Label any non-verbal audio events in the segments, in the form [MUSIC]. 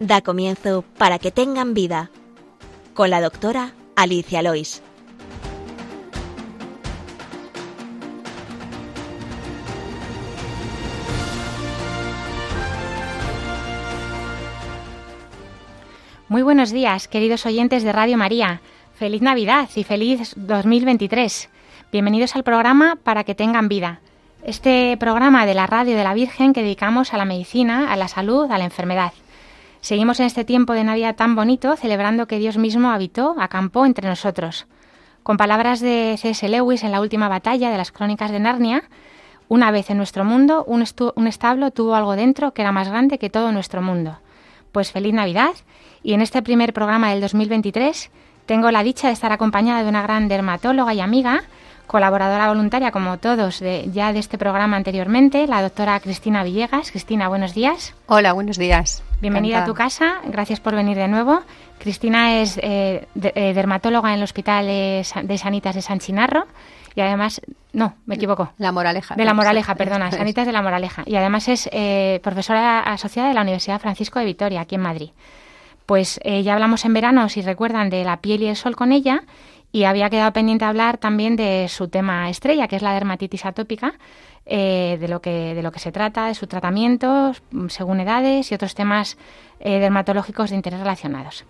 Da comienzo para que tengan vida con la doctora Alicia Lois. Muy buenos días, queridos oyentes de Radio María. Feliz Navidad y feliz 2023. Bienvenidos al programa Para que tengan vida. Este programa de la radio de la Virgen que dedicamos a la medicina, a la salud, a la enfermedad. Seguimos en este tiempo de Navidad tan bonito celebrando que Dios mismo habitó, acampó entre nosotros. Con palabras de C.S. Lewis en la última batalla de las crónicas de Narnia, una vez en nuestro mundo un, un establo tuvo algo dentro que era más grande que todo nuestro mundo. Pues feliz Navidad y en este primer programa del 2023 tengo la dicha de estar acompañada de una gran dermatóloga y amiga, colaboradora voluntaria como todos de, ya de este programa anteriormente, la doctora Cristina Villegas. Cristina, buenos días. Hola, buenos días. Bienvenida a tu casa, gracias por venir de nuevo. Cristina es eh, eh, dermatóloga en el Hospital de Sanitas de San Chinarro y además, no, me equivoco. La Moraleja. De la Moraleja, perdona, Sanitas de la Moraleja. Y además es eh, profesora asociada de la Universidad Francisco de Vitoria, aquí en Madrid. Pues ya hablamos en verano, si recuerdan, de la piel y el sol con ella y había quedado pendiente hablar también de su tema estrella, que es la dermatitis atópica, de, lo que, de lo que se trata, de su tratamiento, según edades y otros temas dermatológicos de interés relacionados.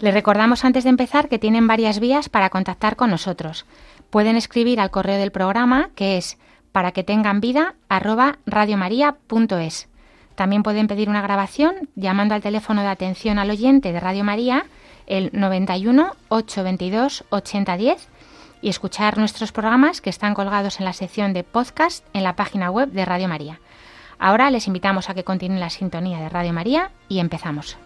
Les recordamos antes de empezar que tienen varias vías para contactar con nosotros. Pueden escribir al correo del programa que es para que tengan vida radiomaria.es. También pueden pedir una grabación llamando al teléfono de atención al oyente de Radio María el 91 822 8010 y escuchar nuestros programas que están colgados en la sección de podcast en la página web de Radio María. Ahora les invitamos a que continúen la sintonía de Radio María y empezamos.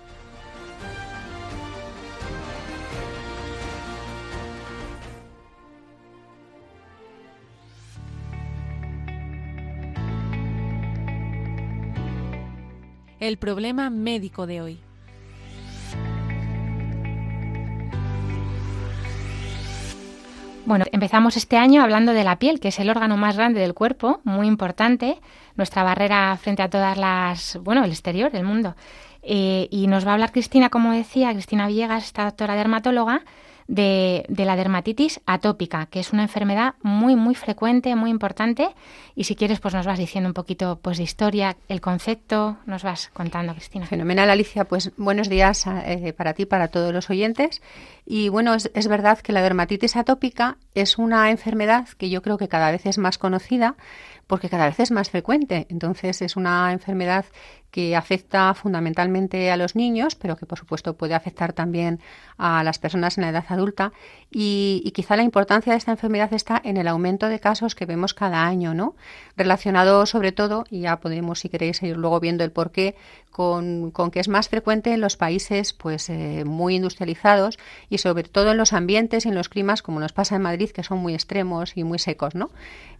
El problema médico de hoy. Bueno, empezamos este año hablando de la piel, que es el órgano más grande del cuerpo, muy importante, nuestra barrera frente a todas las, bueno, el exterior, el mundo. Eh, y nos va a hablar Cristina, como decía, Cristina Villegas, esta doctora dermatóloga, de, la dermatitis atópica, que es una enfermedad muy, muy frecuente, muy importante. Y si quieres, pues nos vas diciendo un poquito pues, de historia, el concepto, nos vas contando, Cristina. Fenomenal, Alicia. Pues buenos días eh, para ti, para todos los oyentes. Y bueno, es, es, verdad que la dermatitis atópica es una enfermedad que yo creo que cada vez es más conocida porque cada vez es más frecuente. Entonces es una enfermedad que afecta fundamentalmente a los niños, pero que por supuesto puede afectar también a las personas en la edad adulta. Y, quizá la importancia de esta enfermedad está en el aumento de casos que vemos cada año, ¿no? Relacionado sobre todo, y ya podemos, si queréis, ir luego viendo el porqué, con, que es más frecuente en los países pues eh, muy industrializados y sobre todo en los ambientes y en los climas como nos pasa en Madrid, que son muy extremos y muy secos, ¿no?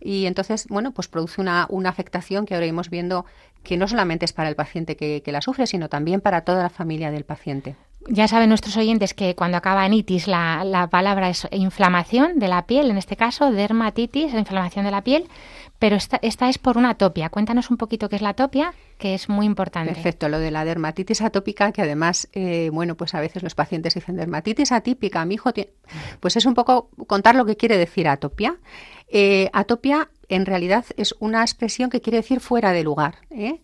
Y entonces, bueno, pues produce una, una afectación que ahora iremos viendo que no solamente es para el paciente que, la sufre, sino también para toda la familia del paciente. Ya saben nuestros oyentes que cuando acaba en itis la, la, palabra es inflamación de la piel, en este caso dermatitis, inflamación de la piel, pero esta, esta es por una atopia. Cuéntanos un poquito qué es la atopia, que es muy importante. Perfecto, lo de la dermatitis atópica, que además, eh, bueno, pues a veces los pacientes dicen dermatitis atípica, mi hijo tiene... Pues es un poco contar lo que quiere decir atopia. Eh, atopia en realidad es una expresión que quiere decir fuera de lugar. ¿eh?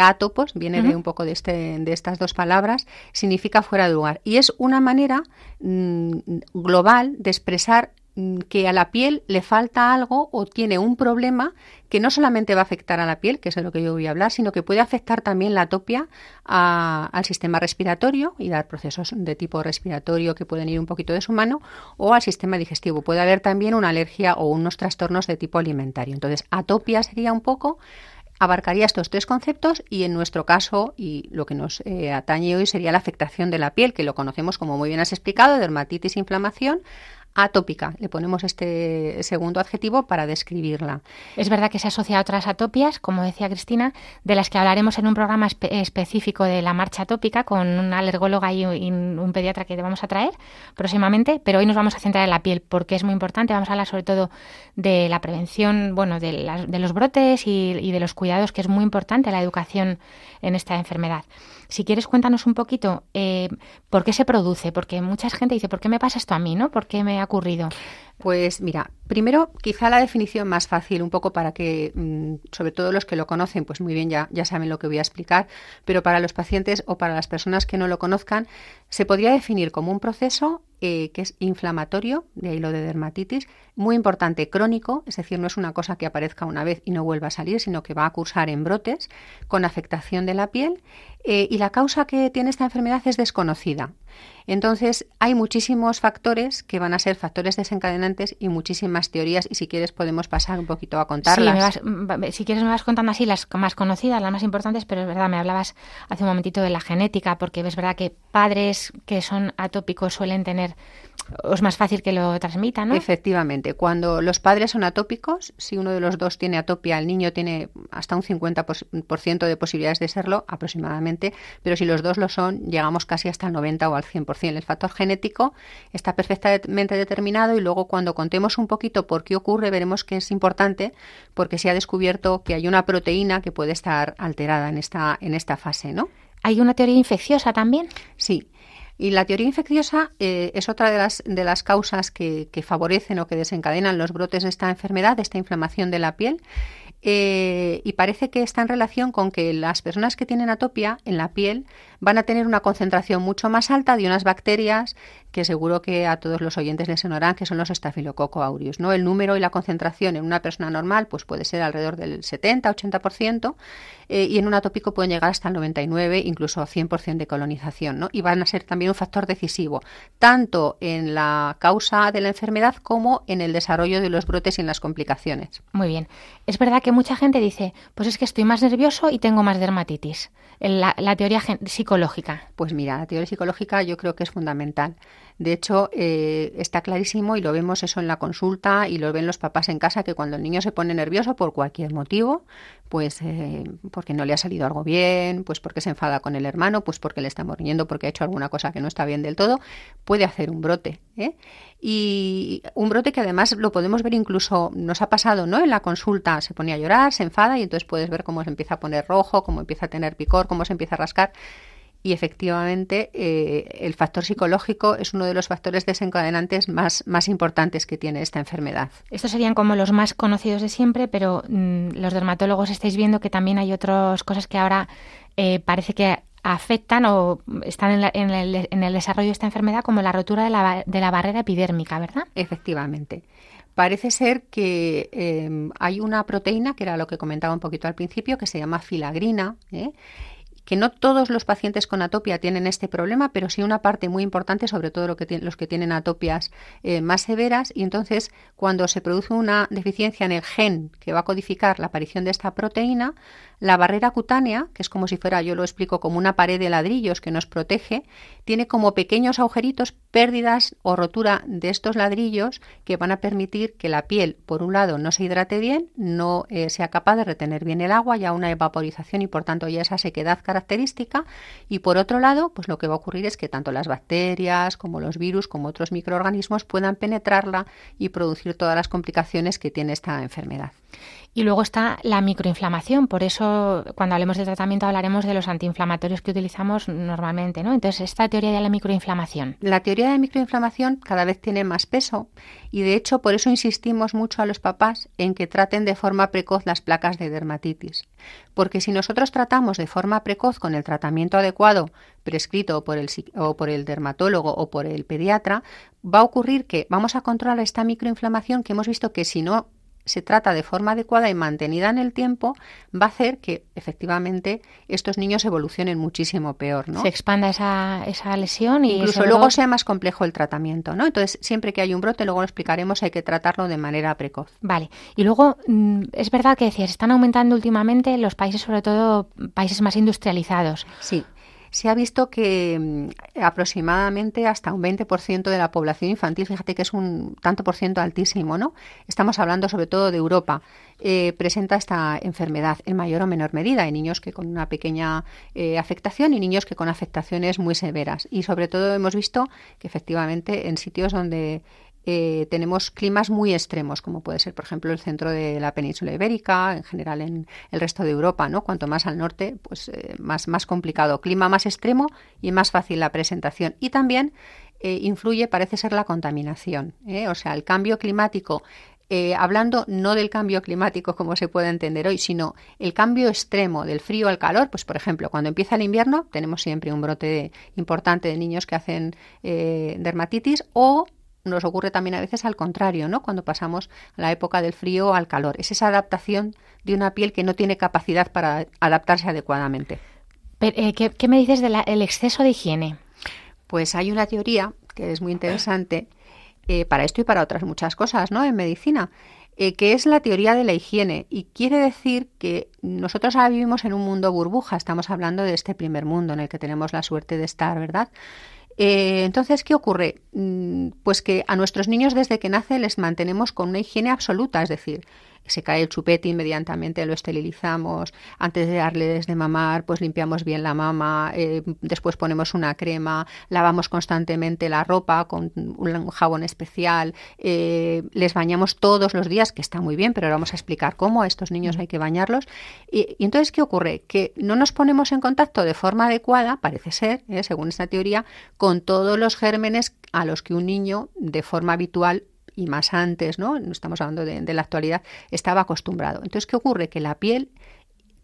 atopos viene de un poco de, este, de estas dos palabras, significa fuera de lugar. Y es una manera mm, global de expresar que a la piel le falta algo o tiene un problema que no solamente va a afectar a la piel, que es de lo que yo voy a hablar, sino que puede afectar también la atopia al sistema respiratorio y dar procesos de tipo respiratorio que pueden ir un poquito de su mano o al sistema digestivo. Puede haber también una alergia o unos trastornos de tipo alimentario. Entonces, atopia sería un poco abarcaría estos tres conceptos y en nuestro caso, y lo que nos eh, atañe hoy sería la afectación de la piel, que lo conocemos como muy bien has explicado, dermatitis, inflamación, atópica. Le ponemos este segundo adjetivo para describirla. Es verdad que se asocia a otras atopias, como decía Cristina, de las que hablaremos en un programa específico de la marcha atópica con una alergóloga y un pediatra que te vamos a traer próximamente, pero hoy nos vamos a centrar en la piel porque es muy importante. Vamos a hablar sobre todo de la prevención, bueno, de, los brotes y de los cuidados, que es muy importante la educación en esta enfermedad. Si quieres, cuéntanos un poquito eh, por qué se produce, porque mucha gente dice, ¿por qué me pasa esto a mí? ¿no? ¿Por qué me ha ocurrido? Pues mira, primero quizá la definición más fácil, un poco para que, mm, sobre todo los que lo conocen, pues muy bien ya, ya saben lo que voy a explicar, pero para los pacientes o para las personas que no lo conozcan, se podría definir como un proceso eh, que es inflamatorio, de ahí lo de dermatitis, muy importante, crónico, es decir, no es una cosa que aparezca una vez y no vuelva a salir, sino que va a cursar en brotes con afectación de la piel eh, y la causa que tiene esta enfermedad es desconocida. Entonces, hay muchísimos factores que van a ser factores desencadenantes y muchísimas teorías y si quieres podemos pasar un poquito a contarlas. Sí, si quieres me vas contando así las más conocidas, las más importantes, pero es verdad, me hablabas hace un momentito de la genética, porque es verdad que padres que son atópicos suelen tener es más fácil que lo transmitan, ¿no? Efectivamente. Cuando los padres son atópicos, si uno de los dos tiene atopia, el niño tiene hasta un 50% de posibilidades de serlo, aproximadamente, pero si los dos lo son, llegamos casi hasta el 90 o al 100%. El factor genético está perfectamente determinado y luego cuando contemos un poquito por qué ocurre, veremos que es importante porque se ha descubierto que hay una proteína que puede estar alterada en esta, en esta fase, ¿no? ¿Hay una teoría infecciosa también? Sí, y la teoría infecciosa eh, es otra de las, de las causas que, que, favorecen o que desencadenan los brotes de esta enfermedad, de esta inflamación de la piel. Eh, y parece que está en relación con que las personas que tienen atopia en la piel van a tener una concentración mucho más alta de unas bacterias que seguro que a todos los oyentes les sonarán que son los Staphylococcus aureus. ¿no? El número y la concentración en una persona normal pues puede ser alrededor del 70-80% eh, y en un atópico pueden llegar hasta el 99, incluso 100% de colonización. ¿no? Y van a ser también un factor decisivo, tanto en la causa de la enfermedad como en el desarrollo de los brotes y en las complicaciones. Muy bien. Es verdad que mucha gente dice, pues es que estoy más nervioso y tengo más dermatitis. La, la teoría psicológica. Pues mira, la teoría psicológica yo creo que es fundamental. De hecho, eh, está clarísimo y lo vemos eso en la consulta y lo ven los papás en casa que cuando el niño se pone nervioso por cualquier motivo, pues eh, porque no le ha salido algo bien, pues porque se enfada con el hermano, pues porque le está muriendo, porque ha hecho alguna cosa que no está bien del todo, puede hacer un brote. ¿eh? Y un brote que además lo podemos ver incluso, nos ha pasado, ¿no? En la consulta se pone a llorar, se enfada y entonces puedes ver cómo se empieza a poner rojo, cómo empieza a tener picor, cómo se empieza a rascar y efectivamente eh, el factor psicológico es uno de los factores desencadenantes más, más importantes que tiene esta enfermedad. Estos serían como los más conocidos de siempre, pero mm, los dermatólogos estáis viendo que también hay otras cosas que ahora eh, parece que afectan o están en, el, desarrollo de esta enfermedad, como la rotura de la, de la barrera epidérmica, ¿verdad? Efectivamente parece ser que eh, hay una proteína, que era lo que comentaba un poquito al principio, que se llama filagrina, ¿eh? Que no todos los pacientes con atopia tienen este problema, pero sí una parte muy importante, sobre todo los que tienen atopias eh, más severas. Y entonces, cuando se produce una deficiencia en el gen que va a codificar la aparición de esta proteína, la barrera cutánea, que es como si fuera, yo lo explico, como una pared de ladrillos que nos protege, tiene como pequeños agujeritos, pérdidas o rotura de estos ladrillos que van a permitir que la piel, por un lado, no se hidrate bien, no eh, sea capaz de retener bien el agua, ya una evaporización y por tanto ya esa sequedad característica. Y por otro lado, pues lo que va a ocurrir es que tanto las bacterias como los virus, como otros microorganismos puedan penetrarla y producir todas las complicaciones que tiene esta enfermedad. Y luego está la microinflamación, por eso cuando hablemos de tratamiento hablaremos de los antiinflamatorios que utilizamos normalmente, ¿no? Entonces, esta teoría de la microinflamación. La teoría de la microinflamación cada vez tiene más peso y de hecho por eso insistimos mucho a los papás en que traten de forma precoz las placas de dermatitis. Porque si nosotros tratamos de forma precoz con el tratamiento adecuado prescrito por el, o por el dermatólogo o por el pediatra, va a ocurrir que vamos a controlar esta microinflamación que hemos visto que si no se trata de forma adecuada y mantenida en el tiempo, va a hacer que efectivamente estos niños evolucionen muchísimo peor, ¿no? Se expanda esa, esa lesión y incluso luego sea más complejo el tratamiento, ¿no? Entonces, siempre que hay un brote, luego lo explicaremos, hay que tratarlo de manera precoz. Vale. Y luego, mm, es verdad que decías, están aumentando últimamente los países, sobre todo países más industrializados. Sí. Se ha visto que mm, aproximadamente hasta un 20% de la población infantil, fíjate que es un tanto por ciento altísimo, ¿no? Estamos hablando sobre todo de Europa, eh, presenta esta enfermedad en mayor o menor medida. Hay niños que con una pequeña eh, afectación y niños que con afectaciones muy severas. Y sobre todo hemos visto que efectivamente en sitios donde eh, tenemos climas muy extremos, como puede ser, por ejemplo, el centro de la península ibérica, en general en el resto de Europa, ¿no? Cuanto más al norte, pues eh, más, más complicado. Clima más extremo y más fácil la presentación. Y también eh, influye, parece ser, la contaminación. O sea, el cambio climático hablando no del cambio climático [LAUGHS] como se puede entender hoy, sino el cambio extremo del frío al calor, pues por ejemplo, cuando empieza el invierno tenemos siempre un brote importante de niños que hacen dermatitis o nos ocurre también a veces al contrario, ¿no? Cuando pasamos a la época del frío al calor. Es esa adaptación de una piel que no tiene capacidad para adaptarse adecuadamente. Eh, ¿qué, me dices del exceso de higiene? Pues hay una teoría que es muy interesante eh, para esto y para otras muchas cosas, ¿no? En medicina, eh, que es la teoría de la higiene. Y quiere decir que nosotros ahora vivimos en un mundo burbuja, estamos hablando de este primer mundo en el que tenemos la suerte de estar, ¿verdad? Eh, entonces, ¿qué ocurre? Mm, pues que a nuestros niños desde que nacen les mantenemos con una higiene absoluta, es decir, se cae el chupete, inmediatamente lo esterilizamos, antes de darles de mamar, pues limpiamos bien la mama, eh, después ponemos una crema, lavamos constantemente la ropa con un jabón especial, eh, les bañamos todos los días, que está muy bien, pero ahora vamos a explicar cómo a estos niños hay que bañarlos. Y, entonces, ¿qué ocurre? Que no nos ponemos en contacto de forma adecuada, parece ser, eh, según esta teoría, con todos los gérmenes a los que un niño de forma habitual y más antes, ¿no? Estamos hablando de, la actualidad, estaba acostumbrado. Entonces, ¿qué ocurre? Que la piel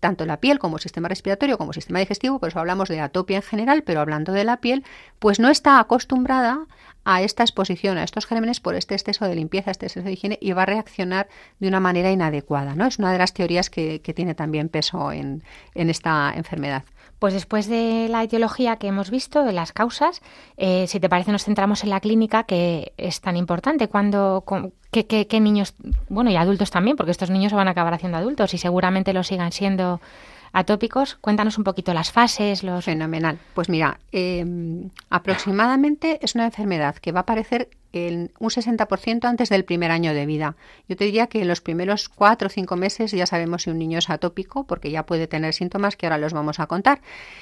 tanto la piel como sistema respiratorio como sistema digestivo, por eso hablamos de atopia en general, pero hablando de la piel, pues no está acostumbrada a esta exposición a estos gérmenes por este exceso de limpieza, este exceso de higiene y va a reaccionar de una manera inadecuada. ¿no? Es una de las teorías que, tiene también peso en esta enfermedad. Pues después de la etiología que hemos visto, de las causas, eh, si te parece nos centramos en la clínica, que es tan importante. Cuando, qué, qué, niños, bueno, y adultos también, porque estos niños se van a acabar haciendo adultos y seguramente lo sigan siendo atópicos. Cuéntanos un poquito las fases, los... Fenomenal. Pues mira, em, aproximadamente es una enfermedad que va a aparecer en un 60% antes del primer año de vida. Yo te diría que en los primeros cuatro o cinco meses ya sabemos si un niño es atópico, porque ya puede tener síntomas que ahora los vamos a contar.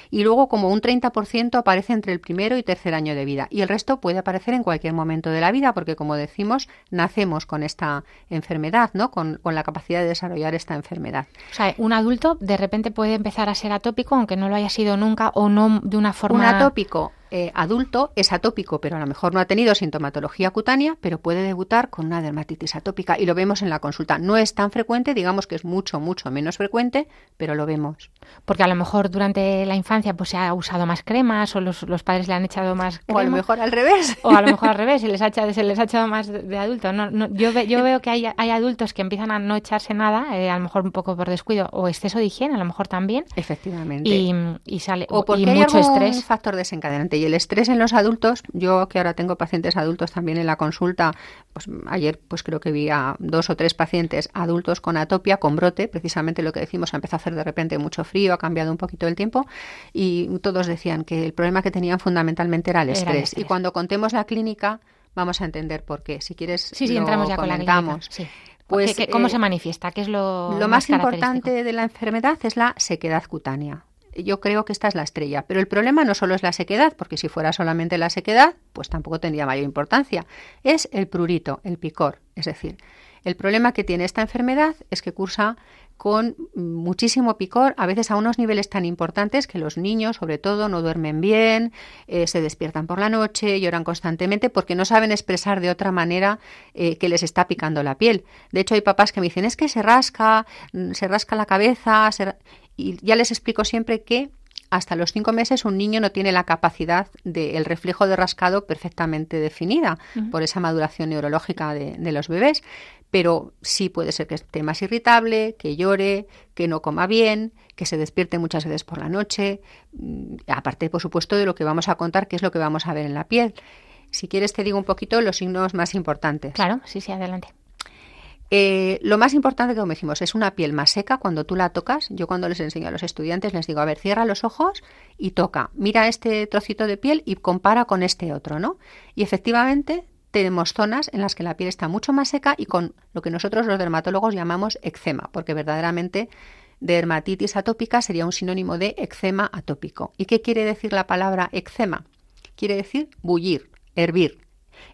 Y luego como un 30% aparece entre el primero y tercer año de vida. Y el resto puede aparecer en cualquier momento de la vida, porque como decimos, nacemos con esta enfermedad, ¿no? Con, con la capacidad de desarrollar esta enfermedad. O sea, un adulto de repente puede empezar a ser atópico, aunque no lo haya sido nunca o no de una forma... Un atópico eh, adulto es atópico, pero a lo mejor no ha tenido sintomatología cutánea, pero puede debutar con una dermatitis atópica y lo vemos en la consulta. No es tan frecuente, digamos que es mucho, mucho menos frecuente, pero lo vemos. Porque a lo mejor durante la infancia pues se ha usado más cremas o los, padres le han echado más crema. O a lo mejor al revés. O a lo mejor al revés, se les ha echado, se les ha echado más de, adulto. No, yo, yo veo que hay, hay, adultos que empiezan a no echarse nada, eh, a lo mejor un poco por descuido o exceso de higiene, a lo mejor también. Efectivamente. Y, sale o porque y hay mucho estrés. factor desencadenante y el estrés en los adultos, yo que ahora tengo pacientes adultos también en la consulta, pues ayer pues creo que vi a dos o tres pacientes adultos con atopia, con brote, precisamente lo que decimos, ha empezado a hacer de repente mucho frío, ha cambiado un poquito el tiempo y todos decían que el problema que tenían fundamentalmente era el, estrés. Y cuando contemos la clínica vamos a entender por qué. Si quieres, sí, sí, entramos ya con la clínica. Pues, ¿Cómo eh, se manifiesta? ¿Qué es lo, lo más importante de la enfermedad es la sequedad cutánea yo creo que esta es la estrella. Pero el problema no solo es la sequedad, porque si fuera solamente la sequedad, pues tampoco tendría mayor importancia. Es el prurito, el picor. Es decir, el problema que tiene esta enfermedad es que cursa con muchísimo picor, a veces a unos niveles tan importantes que los niños, sobre todo, no duermen bien, eh, se despiertan por la noche, lloran constantemente porque no saben expresar de otra manera eh, que les está picando la piel. De hecho, hay papás que me dicen, es que se rasca, mm, se rasca la cabeza, y ya les explico siempre que hasta los cinco meses un niño no tiene la capacidad del reflejo de rascado perfectamente definida por esa maduración neurológica de, los bebés, pero sí puede ser que esté más irritable, que llore, que no coma bien, que se despierte muchas veces por la noche, mm, aparte, por supuesto, de lo que vamos a contar, que es lo que vamos a ver en la piel. Si quieres te digo un poquito los signos más importantes. Claro, sí, sí, adelante. Eh, lo más importante que como decimos es una piel más seca cuando tú la tocas. Yo cuando les enseño a los estudiantes les digo, a ver, cierra los ojos y toca. Mira este trocito de piel y compara con este otro, ¿no? Y efectivamente tenemos zonas en las que la piel está mucho más seca y con lo que nosotros los dermatólogos llamamos eczema, porque verdaderamente dermatitis atópica sería un sinónimo de eczema atópico. ¿Y qué quiere decir la palabra eczema? Quiere decir bullir, hervir.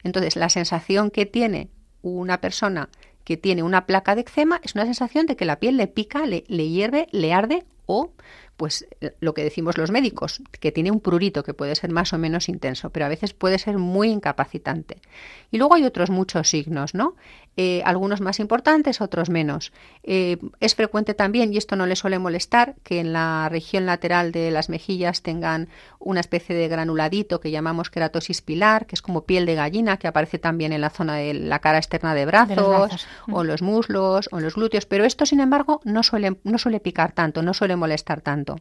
Entonces, la sensación que tiene una persona que tiene una placa de eczema es una sensación de que la piel le pica, le, hierve, le arde o pues lo que decimos los médicos, que tiene un prurito que puede ser más o menos intenso, pero a veces puede ser muy incapacitante. Y luego hay otros muchos signos, ¿no? Eh, algunos más importantes, otros menos. Eh, es frecuente también, y esto no le suele molestar, que en la región lateral de las mejillas tengan una especie de granuladito que llamamos keratosis pilar, que es como piel de gallina, que aparece también en la zona de la cara externa de brazos, o en los muslos, o en los glúteos, pero esto, sin embargo, no suele, no suele picar tanto, no suele molestar tanto.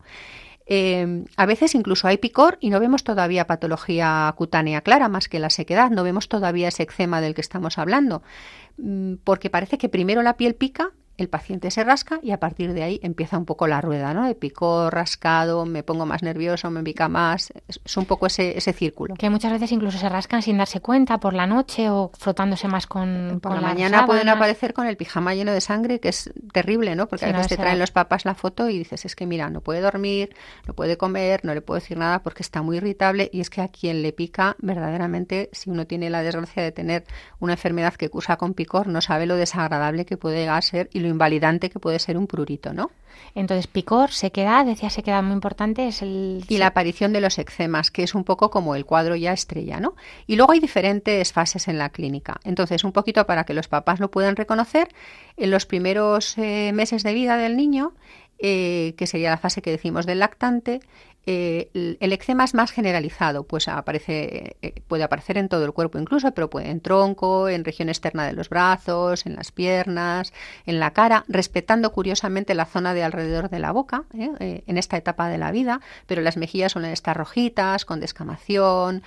Eh, a veces incluso hay picor y no vemos todavía patología cutánea clara, más que la sequedad, no vemos todavía ese eczema del que estamos hablando, mm, porque parece que primero la piel pica el paciente se rasca y a partir de ahí empieza un poco la rueda, ¿no? De picor, rascado, me pongo más nervioso, me pica más. Es un poco ese, ese círculo. Que muchas veces incluso se rascan sin darse cuenta por la noche o frotándose más con. Por la mañana pueden aparecer con el pijama lleno de sangre, que es terrible, ¿no? Porque a veces te traen los papás la foto y dices, es que mira, no puede dormir, no puede comer, no le puedo decir nada porque está muy irritable y es que a quien le pica, verdaderamente, si uno tiene la desgracia de tener una enfermedad que cursa con picor, no sabe lo desagradable que puede llegar a ser y lo invalidante que puede ser un prurito, ¿no? Entonces, picor, sequedad, decía sequedad muy importante, es el... Y la aparición de los eczemas, que es un poco como el cuadro ya estrella, ¿no? Y luego hay diferentes fases en la clínica. Entonces, un poquito para que los papás lo puedan reconocer, en los primeros eh, meses de vida del niño, eh, que sería la fase que decimos del lactante, eh, el eczema es más generalizado, pues aparece, eh, puede aparecer en todo el cuerpo incluso, pero puede en tronco, en región externa de los brazos, en las piernas, en la cara, respetando curiosamente la zona de alrededor de la boca ¿eh? en esta etapa de la vida, pero las mejillas suelen estar rojitas, con descamación,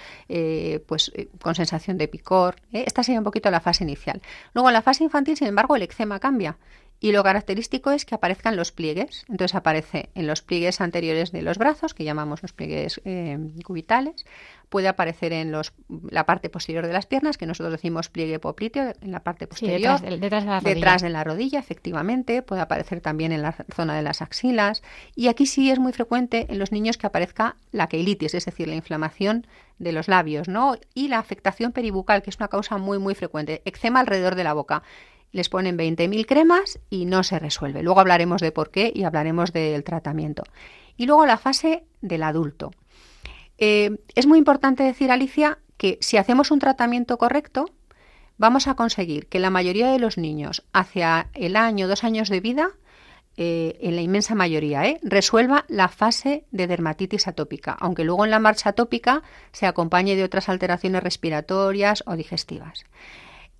pues con sensación de picor. Esta sería un poquito la fase inicial. Luego en la fase infantil, sin embargo, el eczema cambia y lo característico es que aparezcan los pliegues. Entonces aparece en los pliegues anteriores de los brazos, que llamamos los pliegues eh, cubitales. Puede aparecer en los, la parte posterior de las piernas, que nosotros decimos pliegue popliteo, en la parte posterior. detrás, de la rodilla. efectivamente. Puede aparecer también en la zona de las axilas. Y aquí sí es muy frecuente en los niños que aparezca la keilitis, es decir, la inflamación de los labios, ¿no? Y la afectación peribucal, que es una causa muy, muy frecuente. Eczema alrededor de la boca les ponen 20.000 cremas y no se resuelve. Luego hablaremos de por qué y hablaremos del tratamiento. Y luego la fase del adulto. Eh, es muy importante decir, Alicia, que si hacemos un tratamiento correcto, vamos a conseguir que la mayoría de los niños hacia el año, dos años de vida, eh, en la inmensa mayoría, ¿eh? resuelva la fase de dermatitis atópica, aunque luego en la marcha atópica se acompañe de otras alteraciones respiratorias o digestivas.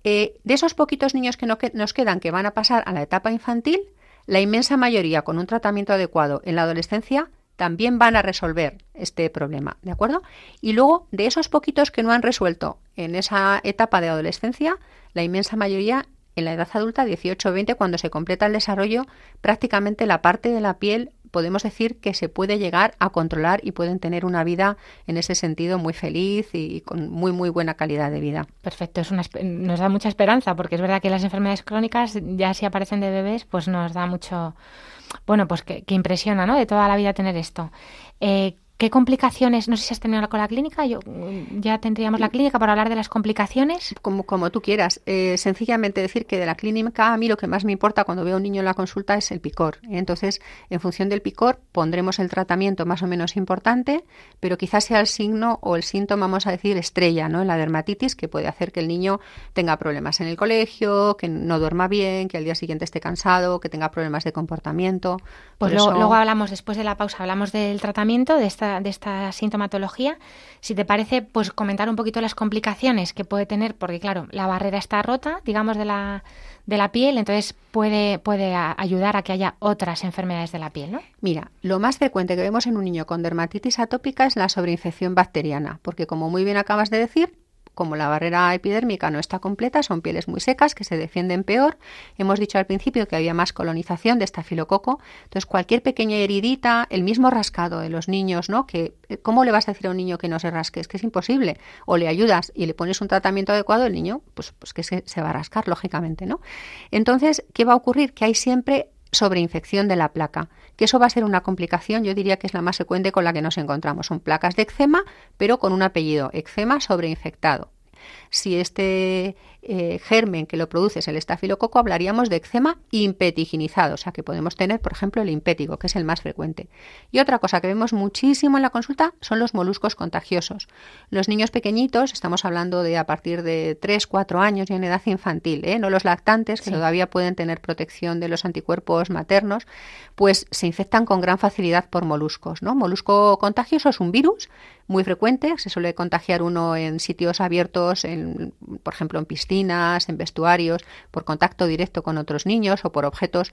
Eh, de esos poquitos niños que, nos quedan que van a pasar a la etapa infantil, la inmensa mayoría con un tratamiento adecuado en la adolescencia también van a resolver este problema, ¿de acuerdo? Y luego, de esos poquitos que no han resuelto en esa etapa de adolescencia, la inmensa mayoría en la edad adulta, 18 o 20, cuando se completa el desarrollo, prácticamente la parte de la piel podemos decir que se puede llegar a controlar y pueden tener una vida en ese sentido muy feliz y con muy muy buena calidad de vida. Perfecto, es nos da mucha esperanza porque es verdad que las enfermedades crónicas ya si aparecen de bebés pues nos da mucho, bueno pues que, impresiona, ¿no? De toda la vida tener esto. Eh, ¿Qué complicaciones? No sé si has tenido con la clínica. Yo, mm, ya tendríamos la clínica para hablar de las complicaciones. Como, como tú quieras. Eh, sencillamente decir que de la clínica a mí lo que más me importa cuando veo a un niño en la consulta es el picor. Entonces, en función del picor, pondremos el tratamiento más o menos importante, pero quizás sea el signo o el síntoma, vamos a decir, estrella, ¿no? La dermatitis, que puede hacer que el niño tenga problemas en el colegio, que no duerma bien, que al día siguiente esté cansado, que tenga problemas de comportamiento. Pues luego hablamos, después de la pausa, hablamos del tratamiento, de esta de esta sintomatología. Si te parece, pues comentar un poquito las complicaciones que puede tener, porque claro, la barrera está rota, digamos, de la, de la piel, entonces puede, puede ayudar a que haya otras enfermedades de la piel, ¿no? Mira, lo más frecuente que vemos en un niño con dermatitis atópica es la sobreinfección bacteriana, porque como muy bien acabas de decir, como la barrera epidérmica no está completa, son pieles muy secas que se defienden peor. Hemos dicho al principio que había más colonización de estafilococo. Entonces, cualquier pequeña heridita, el mismo rascado de los niños, ¿no? Que, ¿Cómo le vas a decir a un niño que no se rasque? Es que es imposible. O le ayudas y le pones un tratamiento adecuado, el niño, pues, pues que se va a rascar, lógicamente, ¿no? Entonces, ¿qué va a ocurrir? Que hay siempre sobreinfección de la placa, que eso va a ser una complicación, yo diría que es la más frecuente con la que nos encontramos. Son placas de eczema, pero con un apellido, eczema sobreinfectado. Si este eh, germen que lo produce es el estafilococo, hablaríamos de eczema impetiginizado, o sea que podemos tener, por ejemplo, el impético, que es el más frecuente. Y otra cosa que vemos muchísimo en la consulta son los moluscos contagiosos. Los niños pequeñitos, estamos hablando de a partir de 3, 4 años y en edad infantil, ¿eh? no los lactantes, que todavía pueden tener protección de los anticuerpos maternos, pues se infectan con gran facilidad por moluscos. ¿no? Molusco contagioso es un virus muy frecuente, se suele contagiar uno en sitios abiertos, en, por ejemplo en piscinas, en vestuarios, por contacto directo con otros niños o por objetos.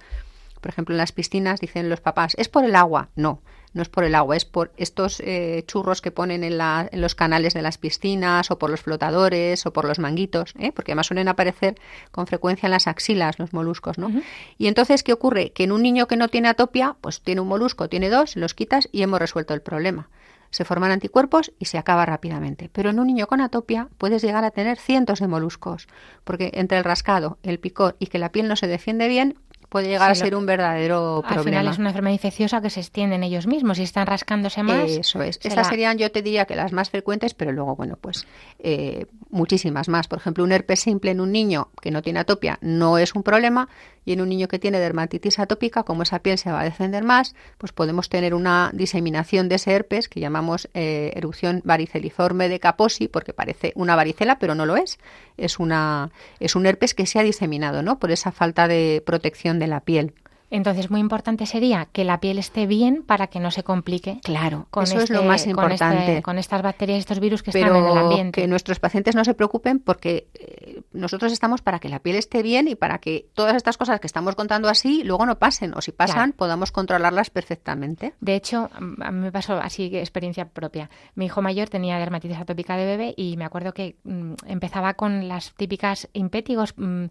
Por ejemplo, en las piscinas dicen los papás, ¿es por el agua? No, no es por el agua, es por estos eh, churros que ponen en, los canales de las piscinas o por los flotadores o por los manguitos, ¿eh? porque además suelen aparecer con frecuencia en las axilas los moluscos, ¿no? Y entonces, ¿qué ocurre? Que en un niño que no tiene atopia, pues tiene un molusco, tiene dos, los quitas y hemos resuelto el problema se forman anticuerpos y se acaba rápidamente. Pero en un niño con atopia puedes llegar a tener cientos de moluscos, porque entre el rascado, el picor y que la piel no se defiende bien, puede llegar a ser un verdadero problema. Al final es una enfermedad infecciosa que se extiende en ellos mismos y están rascándose más. Eso es. Estas serían, yo te diría que las más frecuentes, pero luego, bueno, pues eh, muchísimas más. Por ejemplo, un herpes simple en un niño que no tiene atopia no es un problema, y en un niño que tiene dermatitis atópica, como esa piel se va a defender más, pues podemos tener una diseminación de ese herpes que llamamos eh, erupción variceliforme de Kaposi, porque parece una varicela, pero no lo es. Es, una, es un herpes que se ha diseminado ¿no? por esa falta de protección de la piel. Entonces, muy importante sería que la piel esté bien para que no se complique. Claro, con eso es lo este, más importante. Con, estas bacterias, estos virus que están en el ambiente. Que nuestros pacientes no se preocupen porque eh, nosotros estamos para que la piel esté bien y para que todas estas cosas que estamos contando así luego no pasen o si pasan podamos controlarlas perfectamente. De hecho, a mí me pasó así experiencia propia. Mi hijo mayor tenía dermatitis atópica de bebé y me acuerdo que mm, empezaba con las típicas impétigos mm,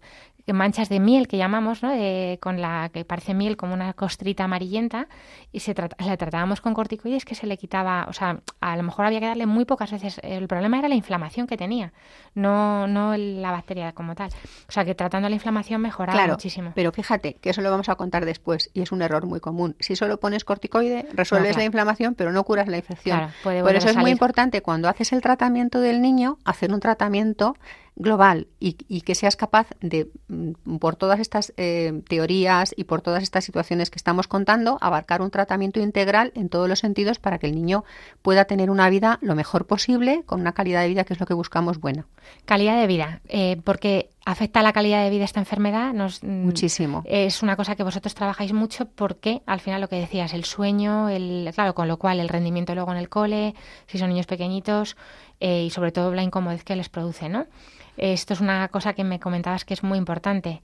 manchas de miel que llamamos, ¿no? con la que parece miel como una costrita amarillenta y se la tratábamos con corticoides que se le quitaba, o sea, a lo mejor había que darle muy pocas veces. El problema era la inflamación que tenía, no no la bacteria como tal. O sea, que tratando la inflamación mejoraba muchísimo. Pero fíjate que eso lo vamos a contar después y es un error muy común. Si solo pones corticoide, resuelves la inflamación, pero no curas la infección. Por eso es muy importante cuando haces el tratamiento del niño hacer un tratamiento global y, que seas capaz de, mm, por todas estas eh, teorías y por todas estas situaciones que estamos contando, abarcar un tratamiento integral en todos los sentidos para que el niño pueda tener una vida lo mejor posible, con una calidad de vida que es lo que buscamos buena. Calidad de vida, eh, porque afecta la calidad de vida esta enfermedad. Nos, mm, Muchísimo. Es una cosa que vosotros trabajáis mucho porque al final lo que decías, el sueño, el, claro, con lo cual el rendimiento luego en el cole, si son niños pequeñitos eh, y sobre todo la incomodidad que les produce, ¿no? Esto es una cosa que me comentabas que es muy importante.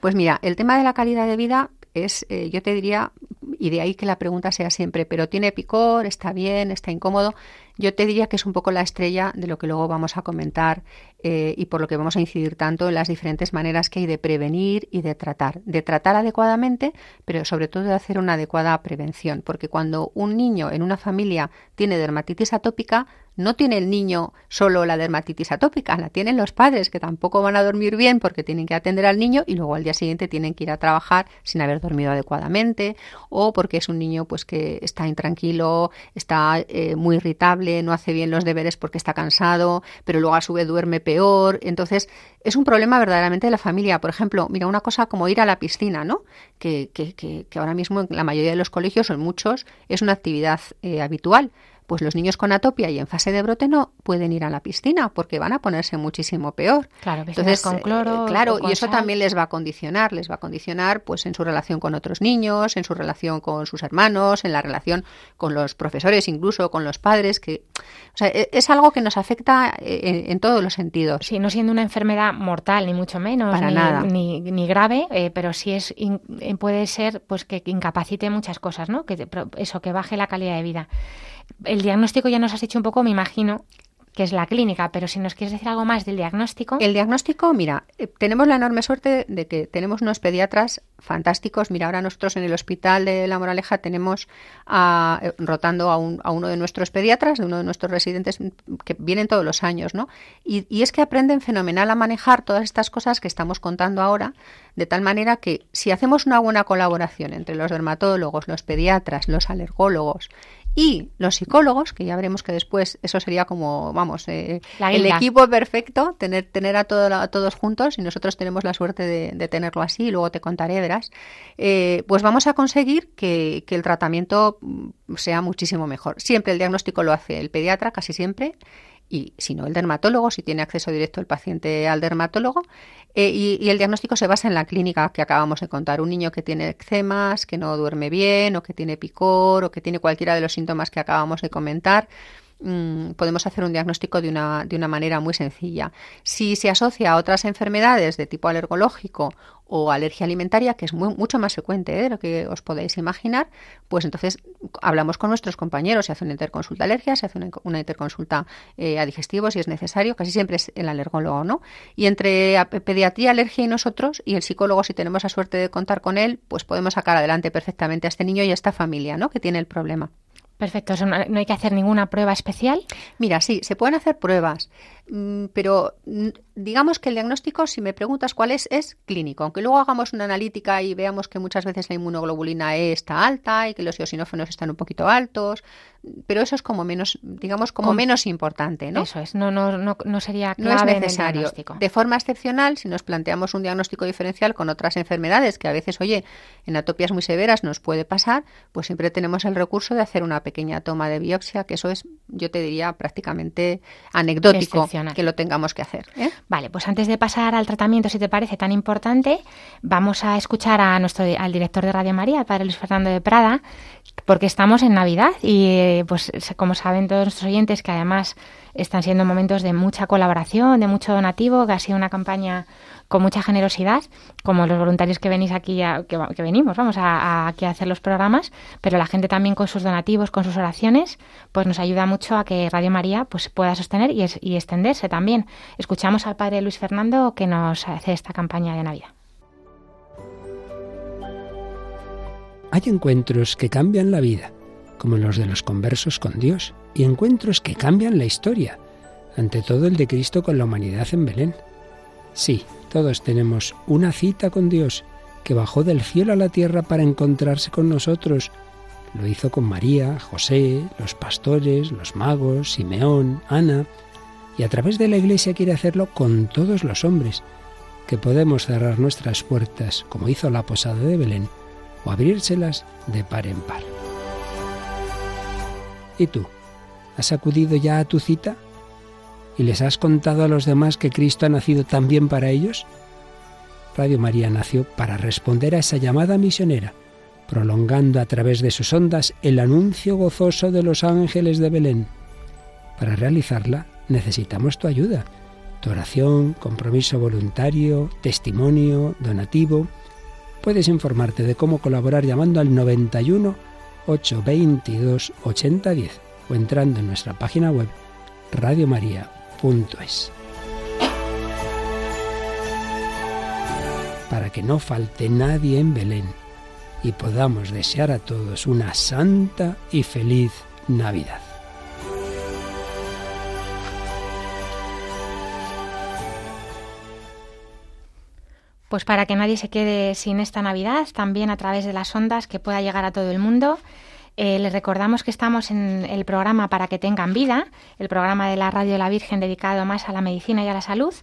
Pues mira, el tema de la calidad de vida es, eh, yo te diría, y de ahí que la pregunta sea siempre, pero tiene picor, está bien, está incómodo, yo te diría que es un poco la estrella de lo que luego vamos a comentar eh, y por lo que vamos a incidir tanto en las diferentes maneras que hay de prevenir y de tratar. De tratar adecuadamente, pero sobre todo de hacer una adecuada prevención, porque cuando un niño en una familia tiene dermatitis atópica, no tiene el niño solo la dermatitis atópica, la tienen los padres que tampoco van a dormir bien porque tienen que atender al niño y luego al día siguiente tienen que ir a trabajar sin haber dormido adecuadamente o porque es un niño pues que está intranquilo, está eh, muy irritable, no hace bien los deberes porque está cansado, pero luego a su vez duerme peor. Entonces, es un problema verdaderamente de la familia. Por ejemplo, mira, una cosa como ir a la piscina, ¿no? Que, que, que, ahora mismo en la mayoría de los colegios o en muchos es una actividad eh, habitual pues los niños con atopia y en fase de brote no pueden ir a la piscina porque van a ponerse muchísimo peor. Claro, entonces con cloro, eh, claro, y eso también les va a condicionar, les va a condicionar pues en su relación con otros niños, en su relación con sus hermanos, en la relación con los profesores, incluso con los padres, que o sea, e, es algo que nos afecta eh, en, todos los sentidos. Sí, no siendo una enfermedad mortal ni mucho menos, Para ni, nada. Ni, grave, eh, pero sí es puede ser pues que incapacite muchas cosas, ¿no? Que eso que baje la calidad de vida. El diagnóstico ya nos has hecho un poco, me imagino, que es la clínica, pero si nos quieres decir algo más del diagnóstico. El diagnóstico, mira, eh, tenemos la enorme suerte de que tenemos unos pediatras fantásticos. Mira, ahora nosotros en el hospital de La Moraleja tenemos eh, rotando a, uno de nuestros pediatras, de uno de nuestros residentes que vienen todos los años, ¿no? Y, y es que aprenden fenomenal a manejar todas estas cosas que estamos contando ahora, de tal manera que si hacemos una buena colaboración entre los dermatólogos, los pediatras, los alergólogos y los psicólogos, que ya veremos que después eso sería como, vamos, eh, el equipo perfecto, tener, tener a, a, todos juntos, y nosotros tenemos la suerte de, tenerlo así, y luego te contaré, verás, eh, pues vamos a conseguir que, que el tratamiento sea muchísimo mejor. Siempre el diagnóstico lo hace el pediatra, casi siempre, y si no el dermatólogo, si tiene acceso directo el paciente al dermatólogo. Eh, y, el diagnóstico se basa en la clínica que acabamos de contar. Un niño que tiene eczemas, que no duerme bien, o que tiene picor, o que tiene cualquiera de los síntomas que acabamos de comentar. Mm, podemos hacer un diagnóstico de una, de una manera muy sencilla. Si se asocia a otras enfermedades de tipo alergológico o alergia alimentaria, que es muy, mucho más frecuente ¿eh? de lo que os podéis imaginar, pues entonces hablamos con nuestros compañeros, se hace una interconsulta alergia, se hace una, interconsulta eh, a digestivos si es necesario, casi siempre es el alergólogo, ¿no? Y entre pediatría, alergia y nosotros, y el psicólogo, si tenemos la suerte de contar con él, pues podemos sacar adelante perfectamente a este niño y a esta familia, ¿no? Que tiene el problema. Perfecto, no hay que hacer ninguna prueba especial. Mira, sí, se pueden hacer pruebas. Mm, pero mm, digamos que el diagnóstico, si me preguntas cuál es, es clínico. Aunque luego hagamos una analítica y veamos que muchas veces la inmunoglobulina E está alta y que los eosinógenos están un poquito altos, pero eso es como menos, digamos, como menos importante, ¿no? Eso es, no, no, no, no sería clave no es necesario. de forma excepcional, si nos planteamos un diagnóstico diferencial con otras enfermedades que a veces, oye, en atopias muy severas nos puede pasar, pues siempre tenemos el recurso de hacer una pequeña toma de biopsia, que eso es, yo te diría, prácticamente anecdótico que lo tengamos que hacer. ¿eh? Vale, pues antes de pasar al tratamiento, si te parece tan importante, vamos a escuchar a nuestro al director de Radio María, el padre Luis Fernando de Prada, porque estamos en Navidad y eh, pues como saben todos nuestros oyentes que además están siendo momentos de mucha colaboración, de mucho donativo, que ha sido una campaña con mucha generosidad, como los voluntarios que venís aquí, que, venimos, vamos a, aquí a hacer los programas, pero la gente también con sus donativos, con sus oraciones, pues nos ayuda mucho a que Radio María pues pueda sostener y, y extenderse también. Escuchamos al Padre Luis Fernando que nos hace esta campaña de Navidad. Hay encuentros que cambian la vida, como los de los conversos con Dios, y encuentros que cambian la historia, ante todo el de Cristo con la humanidad en Belén. Sí, todos tenemos una cita con Dios, que bajó del cielo a la tierra para encontrarse con nosotros. Lo hizo con María, José, los pastores, los magos, Simeón, Ana, y a través de la Iglesia quiere hacerlo con todos los hombres, que podemos cerrar nuestras puertas, como hizo la posada de Belén, o abrírselas de par en par. ¿Y tú? ¿Has acudido ya a tu cita? ¿Y les has contado a los demás que Cristo ha nacido también para ellos? Radio María nació para responder a esa llamada misionera, prolongando a través de sus ondas el anuncio gozoso de los ángeles de Belén. Para realizarla necesitamos tu ayuda, tu oración, compromiso voluntario, testimonio, donativo. Puedes informarte de cómo colaborar llamando al 91 822 8010 o entrando en nuestra página web radiomaria.es. Para que no falte nadie en Belén y podamos desear a todos una santa y feliz Navidad. Pues para que nadie se quede sin esta Navidad, también a través de las ondas que pueda llegar a todo el mundo. Eh, les recordamos que estamos en el programa Para que tengan vida, el programa de la Radio de la Virgen dedicado más a la medicina y a la salud.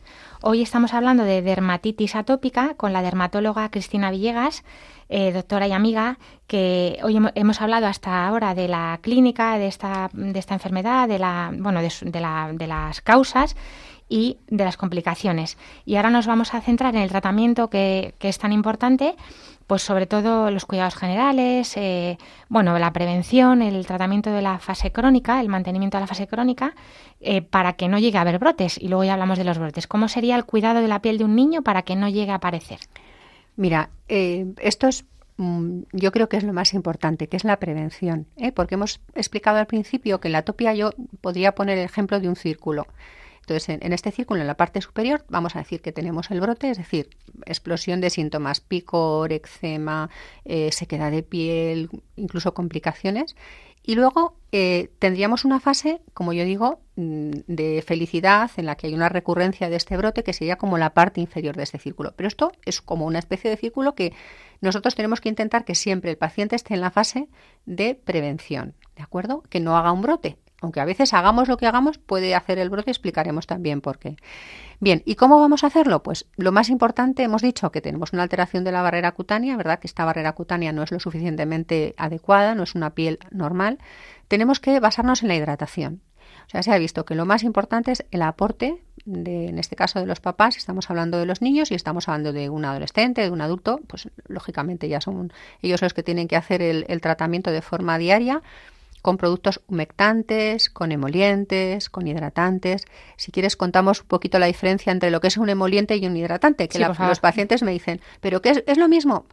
Hoy estamos hablando de dermatitis atópica con la dermatóloga Cristina Villegas, eh, doctora y amiga, que hoy hemos hablado hasta ahora de la clínica de esta, de enfermedad, de, la, bueno, de, de las causas y de las complicaciones. Y ahora nos vamos a centrar en el tratamiento que, es tan importante, pues sobre todo los cuidados generales, eh, bueno, la prevención, el tratamiento de la fase crónica, el mantenimiento de la fase crónica, eh, para que no llegue a haber brotes. Y luego ya hablamos de los brotes. ¿Cómo sería el cuidado de la piel de un niño para que no llegue a aparecer? Mira, eh, esto es mm, yo creo que es lo más importante, que es la prevención, ¿eh? porque hemos explicado al principio que la atopia yo podría poner el ejemplo de un círculo. Entonces, en, este círculo, en la parte superior, vamos a decir que tenemos el brote, es decir, explosión de síntomas, picor, eczema, eh, sequedad de piel, incluso complicaciones. Y luego eh, tendríamos una fase, como yo digo, mm, de felicidad en la que hay una recurrencia de este brote que sería como la parte inferior de este círculo. Pero esto es como una especie de círculo que nosotros tenemos que intentar que siempre el paciente esté en la fase de prevención, ¿de acuerdo? Que no haga un brote aunque a veces hagamos lo que hagamos, puede hacer el brote, explicaremos también por qué. Bien, ¿y cómo vamos a hacerlo? Pues lo más importante, hemos dicho que tenemos una alteración de la barrera cutánea, ¿verdad? Que esta barrera cutánea no es lo suficientemente adecuada, no es una piel normal. Tenemos que basarnos en la hidratación. O sea, se ha visto que lo más importante es el aporte, de, en este caso de los papás, estamos hablando de los niños y estamos hablando de un adolescente, de un adulto, pues lógicamente ya son ellos los que tienen que hacer el tratamiento de forma diaria con productos humectantes, con emolientes, con hidratantes. Si quieres contamos un poquito la diferencia entre lo que es un emoliente y un hidratante, que los pacientes me dicen, pero ¿qué es, lo mismo?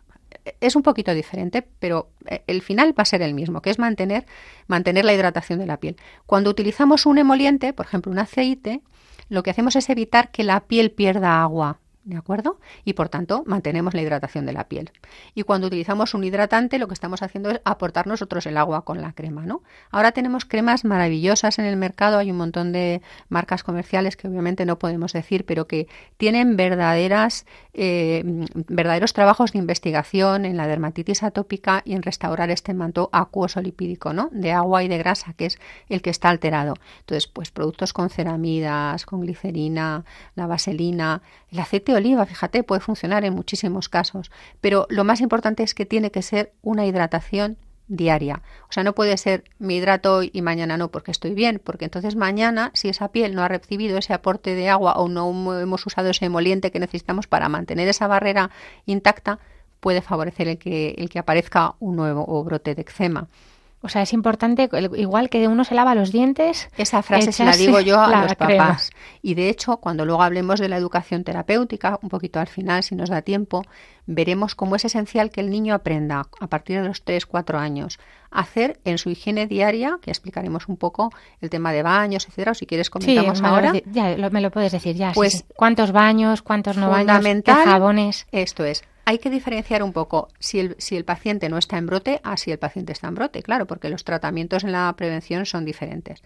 es un poquito diferente, pero eh, el final va a ser el mismo, que es mantener, mantener la hidratación de la piel. Cuando utilizamos un emoliente, por ejemplo un aceite, lo que hacemos es evitar que la piel pierda agua. ¿De acuerdo? Y por tanto, mantenemos la hidratación de la piel. Y cuando utilizamos un hidratante, lo que estamos haciendo es aportar nosotros el agua con la crema, ¿no? Ahora tenemos cremas maravillosas en el mercado, hay un montón de marcas comerciales que obviamente no podemos decir, pero que tienen verdaderas, eh, verdaderos trabajos de investigación en la dermatitis atópica y en restaurar este manto acuoso lipídico, ¿no? De agua y de grasa, que es el que está alterado. Entonces, pues productos con ceramidas, con glicerina, la vaselina, el aceite oliva, fíjate, puede funcionar en muchísimos casos, pero lo más importante es que tiene que ser una hidratación diaria. O sea, no puede ser mi hidrato hoy y mañana no porque estoy bien, porque entonces mañana, si esa piel no ha recibido ese aporte de agua o no hemos usado ese emoliente que necesitamos para mantener esa barrera intacta, puede favorecer el que, el que aparezca un nuevo brote de eczema. O sea, es importante, igual que uno se lava los dientes. Esa frase se la digo yo a los papás. Y de hecho, cuando luego hablemos de la educación terapéutica, un poquito al final, si nos da tiempo, veremos cómo es esencial que el niño aprenda a partir de los 3, 4 años a hacer en su higiene diaria, que explicaremos un poco el tema de baños, etcétera, o si quieres comentamos ahora. Ya me lo puedes decir ya. Pues cuántos baños, cuántos no baños, qué jabones. Esto es hay que diferenciar un poco si el, si el paciente no está en brote a si el paciente está en brote, claro, porque los tratamientos en la prevención son diferentes.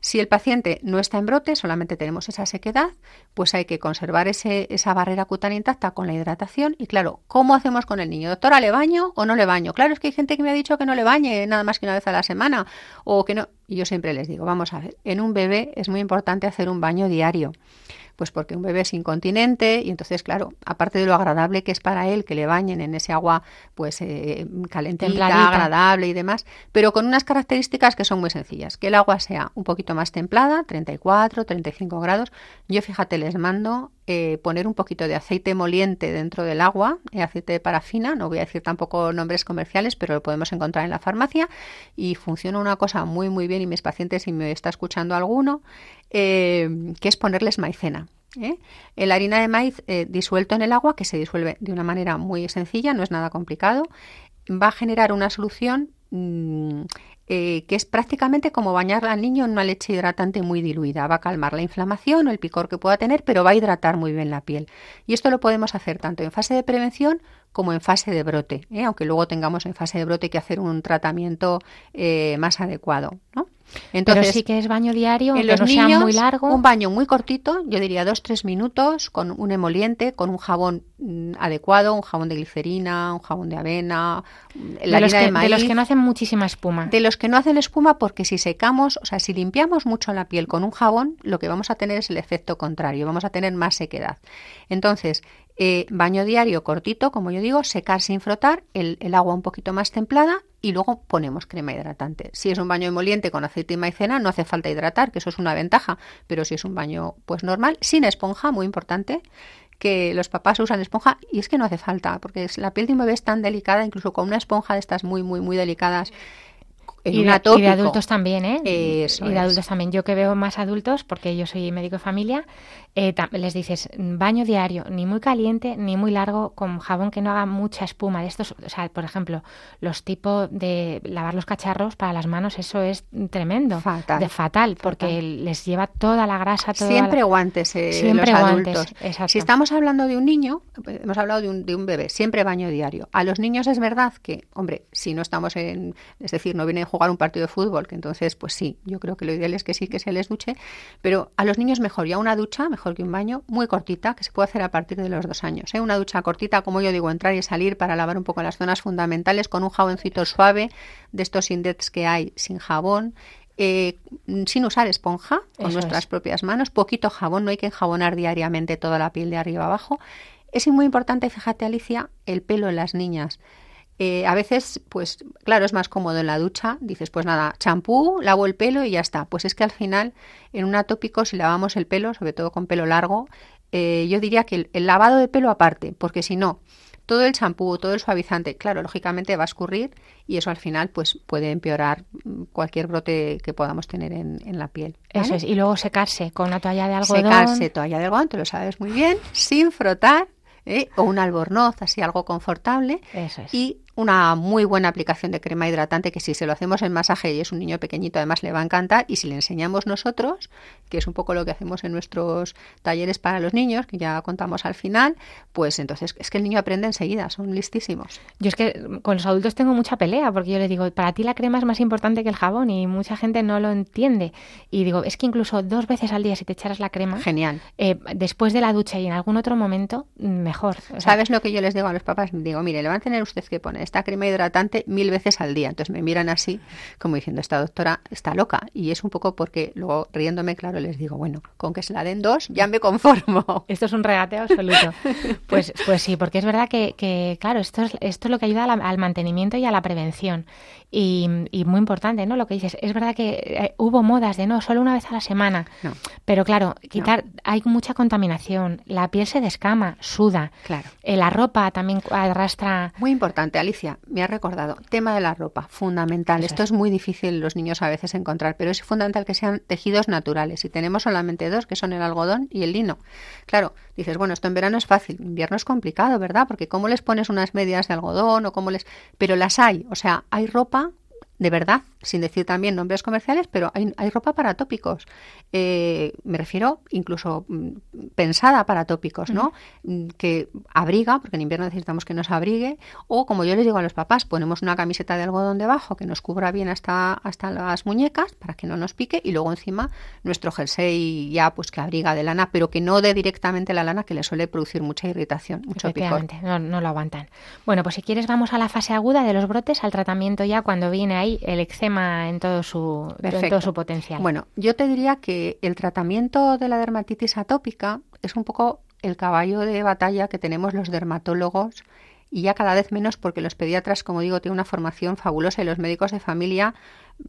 Si el paciente no está en brote, solamente tenemos esa sequedad, pues hay que conservar ese, esa barrera cutánea intacta con la hidratación. Y claro, ¿cómo hacemos con el niño? Doctora, ¿le baño o no le baño? Claro, es que hay gente que me ha dicho que no le bañe nada más que una vez a la semana o que no. Y yo siempre les digo, vamos a ver, en un bebé es muy importante hacer un baño diario. Pues porque un bebé es incontinente y entonces, claro, aparte de lo agradable que es para él que le bañen en ese agua pues eh, calentita, agradable y demás, pero con unas características que son muy sencillas. Que el agua sea un poquito más templada, 34, 35 grados. Yo fíjate, les mando eh, poner un poquito de aceite moliente dentro del agua, eh, aceite de parafina, no voy a decir tampoco nombres comerciales, pero lo podemos encontrar en la farmacia y funciona una cosa muy muy bien y mis pacientes, si me está escuchando alguno, eh, que es ponerles maicena. ¿eh? La harina de maíz eh, disuelto en el agua, que se disuelve de una manera muy sencilla, no es nada complicado, va a generar una solución mm, que es prácticamente como bañar al niño en una leche hidratante muy diluida. Va a calmar la inflamación o el picor que pueda tener, pero va a hidratar muy bien la piel. Y esto lo podemos hacer tanto en fase de prevención como en fase de brote, aunque luego tengamos en fase de brote que hacer un tratamiento más adecuado. ¿no? Entonces, Pero sí que es baño diario, en los no niños, sea muy largo. Un baño muy cortito, yo diría dos, tres minutos, con un emoliente, con un jabón mm, adecuado, un jabón de glicerina, un jabón de avena, la de, los que, de, los que no hacen muchísima espuma. De los que no hacen espuma porque si secamos, o sea, si limpiamos mucho la piel con un jabón, lo que vamos a tener es el efecto contrario, vamos a tener más sequedad. Entonces, eh, baño diario cortito, como yo digo, secar sin frotar, el, agua un poquito más templada y luego ponemos crema hidratante. Si es un baño emoliente con aceite y maicena, no hace falta hidratar, que eso es una ventaja, pero si es un baño pues normal, sin esponja, muy importante, que los papás usan esponja y es que no hace falta, porque la piel de un bebé es tan delicada, incluso con una esponja de estas muy, muy, muy delicadas, y, de, adultos también, ¿eh? y de adultos también. Yo que veo más adultos, porque yo soy médico de familia, eh, les dices baño diario, ni muy caliente ni muy largo, con jabón que no haga mucha espuma. De estos, o sea, por ejemplo, los tipos de lavar los cacharros para las manos, eso es tremendo. Fatal. De fatal, porque les lleva toda la grasa. Toda Siempre la... guantes, eh, Siempre los guantes, adultos. exacto. Si estamos hablando de un niño, hemos hablado de un, de un bebé, siempre baño diario. A los niños es verdad que, hombre, si no estamos en, es decir, no vienen a jugar un partido de fútbol, que entonces, pues sí, yo creo que lo ideal es que sí que se les duche, pero a los niños mejor ya una ducha, mejor que un baño, muy cortita, que se puede hacer a partir de los dos años. ¿eh? Una ducha cortita, como yo digo, entrar y salir para lavar un poco las zonas fundamentales con un jaboncito suave, de estos indets que hay sin jabón, eh, sin usar esponja, con Eso nuestras es. propias manos, poquito jabón, no hay que enjabonar diariamente toda la piel de arriba abajo. Es muy importante, fíjate Alicia, el pelo en las niñas. Eh, a veces, pues claro, es más cómodo en la ducha. Dices, pues nada, champú, lavo el pelo y ya está. Pues es que al final, en un atópico, si lavamos el pelo, sobre todo con pelo largo, eh, yo diría que el, el lavado de pelo aparte, porque si no, todo el champú, todo el suavizante, claro, lógicamente va a escurrir y eso al final pues puede empeorar mm, cualquier brote que podamos tener en, en la piel. ¿vale? Eso es. Y luego secarse con una toalla de algodón. Secarse toalla de algodón, te lo sabes muy bien, sin frotar, ¿eh? o un albornoz, así algo confortable. Eso es. Y una muy buena aplicación de crema hidratante que si se lo hacemos en masaje y es un niño pequeñito además le va a encantar y si le enseñamos nosotros, que es un poco lo que hacemos en nuestros talleres para los niños, que ya contamos al final, pues entonces es que el niño aprende enseguida, son listísimos. Yo es que con los adultos tengo mucha pelea porque yo les digo, para ti la crema es más importante que el jabón y mucha gente no lo entiende. Y digo, es que incluso dos veces al día si te echaras la crema, Genial. eh, después de la ducha y en algún otro momento, mejor. O sea, ¿Sabes lo que yo les digo a los papás? Digo, mire, le van a tener usted que poner esta crema hidratante mil veces al día. Entonces me miran así, como diciendo, esta doctora está loca. Y es un poco porque luego riéndome, claro, les digo, bueno, con que se la den dos, ya me conformo. [LAUGHS] Esto es un regateo absoluto. Pues, pues sí, porque es verdad que, que, claro, esto es, esto es lo que ayuda al mantenimiento y a la prevención. Y, y muy importante, ¿no? Lo que dices, es verdad que eh, hubo modas de no, solo una vez a la semana. No. Pero claro, quitar, hay mucha contaminación, la piel se descama, suda. Claro. Eh, la ropa también arrastra. Muy importante, Alicia, me ha recordado. Tema de la ropa, fundamental. Eso Esto es muy difícil los niños a veces encontrar, pero es fundamental que sean tejidos naturales. Y tenemos solamente dos, que son el algodón y el lino. Claro, dices, bueno, esto en verano es fácil, invierno es complicado, ¿verdad? Porque cómo les pones unas medias de algodón o cómo les... Pero las hay, o sea, hay ropa de verdad, sin decir también nombres comerciales, pero hay, hay ropa para tópicos. Eh, me refiero incluso mm, pensada para tópicos, ¿no? Que abriga, porque en invierno necesitamos que nos abrigue, o como yo les digo a los papás, ponemos una camiseta de algodón debajo que nos cubra bien hasta, hasta las muñecas para que no nos pique, y luego encima nuestro jersey ya pues que abriga de lana, pero que no dé directamente la lana que le suele producir mucha irritación, mucho picor. No, no lo aguantan. Bueno, pues si quieres vamos a la fase aguda de los brotes, al tratamiento ya cuando viene ahí el eczema en todo su, en Perfecto. todo su potencial. Bueno, yo te diría que el tratamiento de la dermatitis atópica es un poco el caballo de batalla que tenemos los dermatólogos y ya cada vez menos porque los pediatras, como digo, tienen una formación fabulosa y los médicos de familia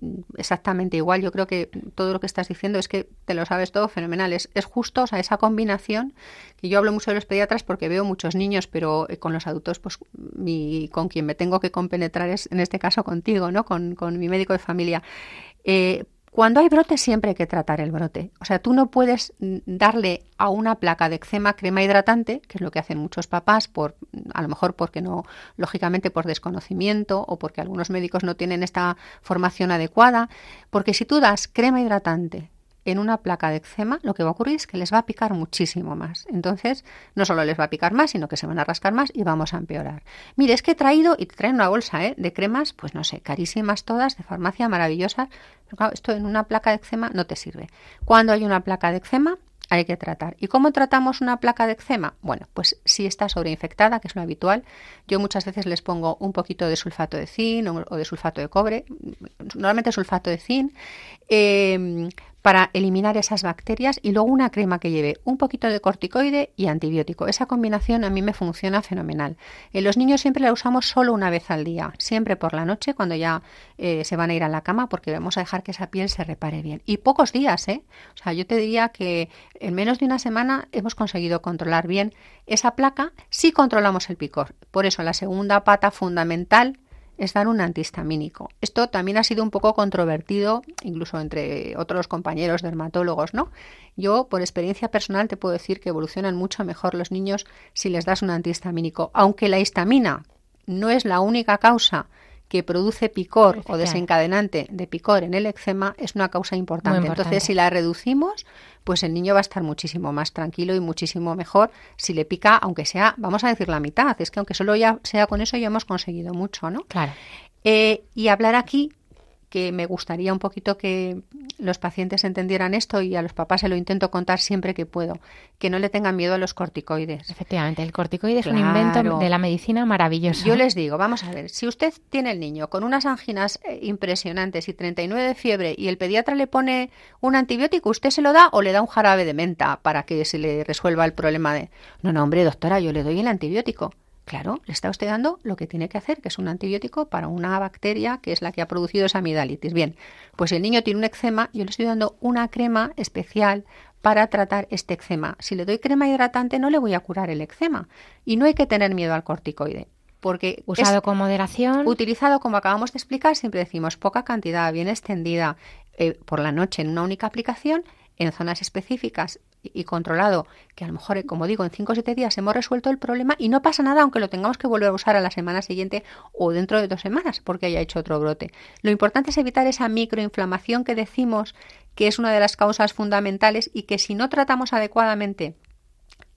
mm, exactamente igual. Yo creo que todo lo que estás diciendo es que te lo sabes todo fenomenal. Es, es justo, o sea, esa combinación que yo hablo mucho de los pediatras porque veo muchos niños, pero eh, con los adultos, pues mi, con quien me tengo que compenetrar es en este caso contigo, ¿no? Con, con mi médico de familia. Eh, cuando hay brote siempre hay que tratar el brote. O sea, tú no puedes darle a una placa de eczema crema hidratante, que es lo que hacen muchos papás, por a lo mejor porque no, lógicamente por desconocimiento o porque algunos médicos no tienen esta formación adecuada, porque si tú das crema hidratante en una placa de eczema, lo que va a ocurrir es que les va a picar muchísimo más. Entonces, no solo les va a picar más, sino que se van a rascar más y vamos a empeorar. Mire, es que he traído, y te traen una bolsa ¿eh? de cremas, pues no sé, carísimas todas, de farmacia, maravillosas. Pero claro, esto en una placa de eczema no te sirve. Cuando hay una placa de eczema, hay que tratar. ¿Y cómo tratamos una placa de eczema? Bueno, pues si está sobreinfectada, que es lo habitual, yo muchas veces les pongo un poquito de sulfato de zinc o, de sulfato de cobre, normalmente sulfato de zinc, eh, para eliminar esas bacterias y luego una crema que lleve un poquito de corticoide y antibiótico. Esa combinación a mí me funciona fenomenal. En los niños siempre la usamos solo una vez al día, siempre por la noche cuando ya eh, se van a ir a la cama porque vamos a dejar que esa piel se repare bien. Y pocos días, ¿eh? O sea, yo te diría que en menos de una semana hemos conseguido controlar bien esa placa si controlamos el picor. Por eso la segunda pata fundamental es dar un antihistamínico. Esto también ha sido un poco controvertido, incluso entre otros compañeros dermatólogos, ¿no? Yo, por experiencia personal, te puedo decir que evolucionan mucho mejor los niños si les das un antihistamínico, aunque la histamina no es la única causa que produce picor o desencadenante de picor en el eczema es una causa importante. Entonces, si la reducimos, pues el niño va a estar muchísimo más tranquilo y muchísimo mejor si le pica, aunque sea, vamos a decir la mitad. Es que aunque solo ya sea con eso ya hemos conseguido mucho, ¿no? Claro. Eh, y hablar aquí que me gustaría un poquito que los pacientes entendieran esto y a los papás se lo intento contar siempre que puedo, que no le tengan miedo a los corticoides. Efectivamente, el corticoide es un invento de la medicina maravilloso. Yo les digo, vamos a ver, si usted tiene el niño con unas anginas eh, impresionantes y 39 de fiebre y el pediatra le pone un antibiótico, ¿usted se lo da o le da un jarabe de menta para que se le resuelva el problema de... No, no, hombre, doctora, yo le doy el antibiótico. Claro, le está usted dando lo que tiene que hacer, que es un antibiótico para una bacteria que es la que ha producido esa amidalitis. Bien, pues el niño tiene un eczema, yo le estoy dando una crema especial para tratar este eczema. Si le doy crema hidratante, no le voy a curar el eczema. Y no hay que tener miedo al corticoide. Porque usado con moderación. Utilizado, como acabamos de explicar, siempre decimos poca cantidad, bien extendida eh, por la noche en una única aplicación en zonas específicas y controlado, que a lo mejor, como digo, en 5 o 7 días hemos resuelto el problema y no pasa nada aunque lo tengamos que volver a usar a la semana siguiente o dentro de dos semanas porque haya hecho otro brote. Lo importante es evitar esa microinflamación que decimos que es una de las causas fundamentales y que si no tratamos adecuadamente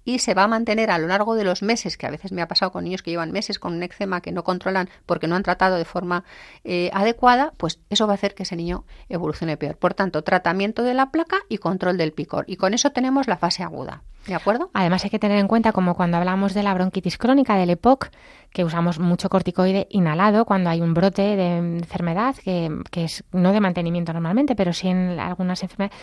y se va a mantener a lo largo de los meses, que a veces me ha pasado con niños que llevan meses con un eczema que no controlan porque no han tratado de forma eh, adecuada, pues eso va a hacer que ese niño evolucione peor. Por tanto, tratamiento de la placa y control del picor. Y con eso tenemos la fase aguda. ¿De acuerdo? Además hay que tener en cuenta, como cuando hablamos de la bronquitis crónica, del EPOC, que usamos mucho corticoide inhalado cuando hay un brote de enfermedad, que, que es no de mantenimiento normalmente, pero sí en algunas enfermedades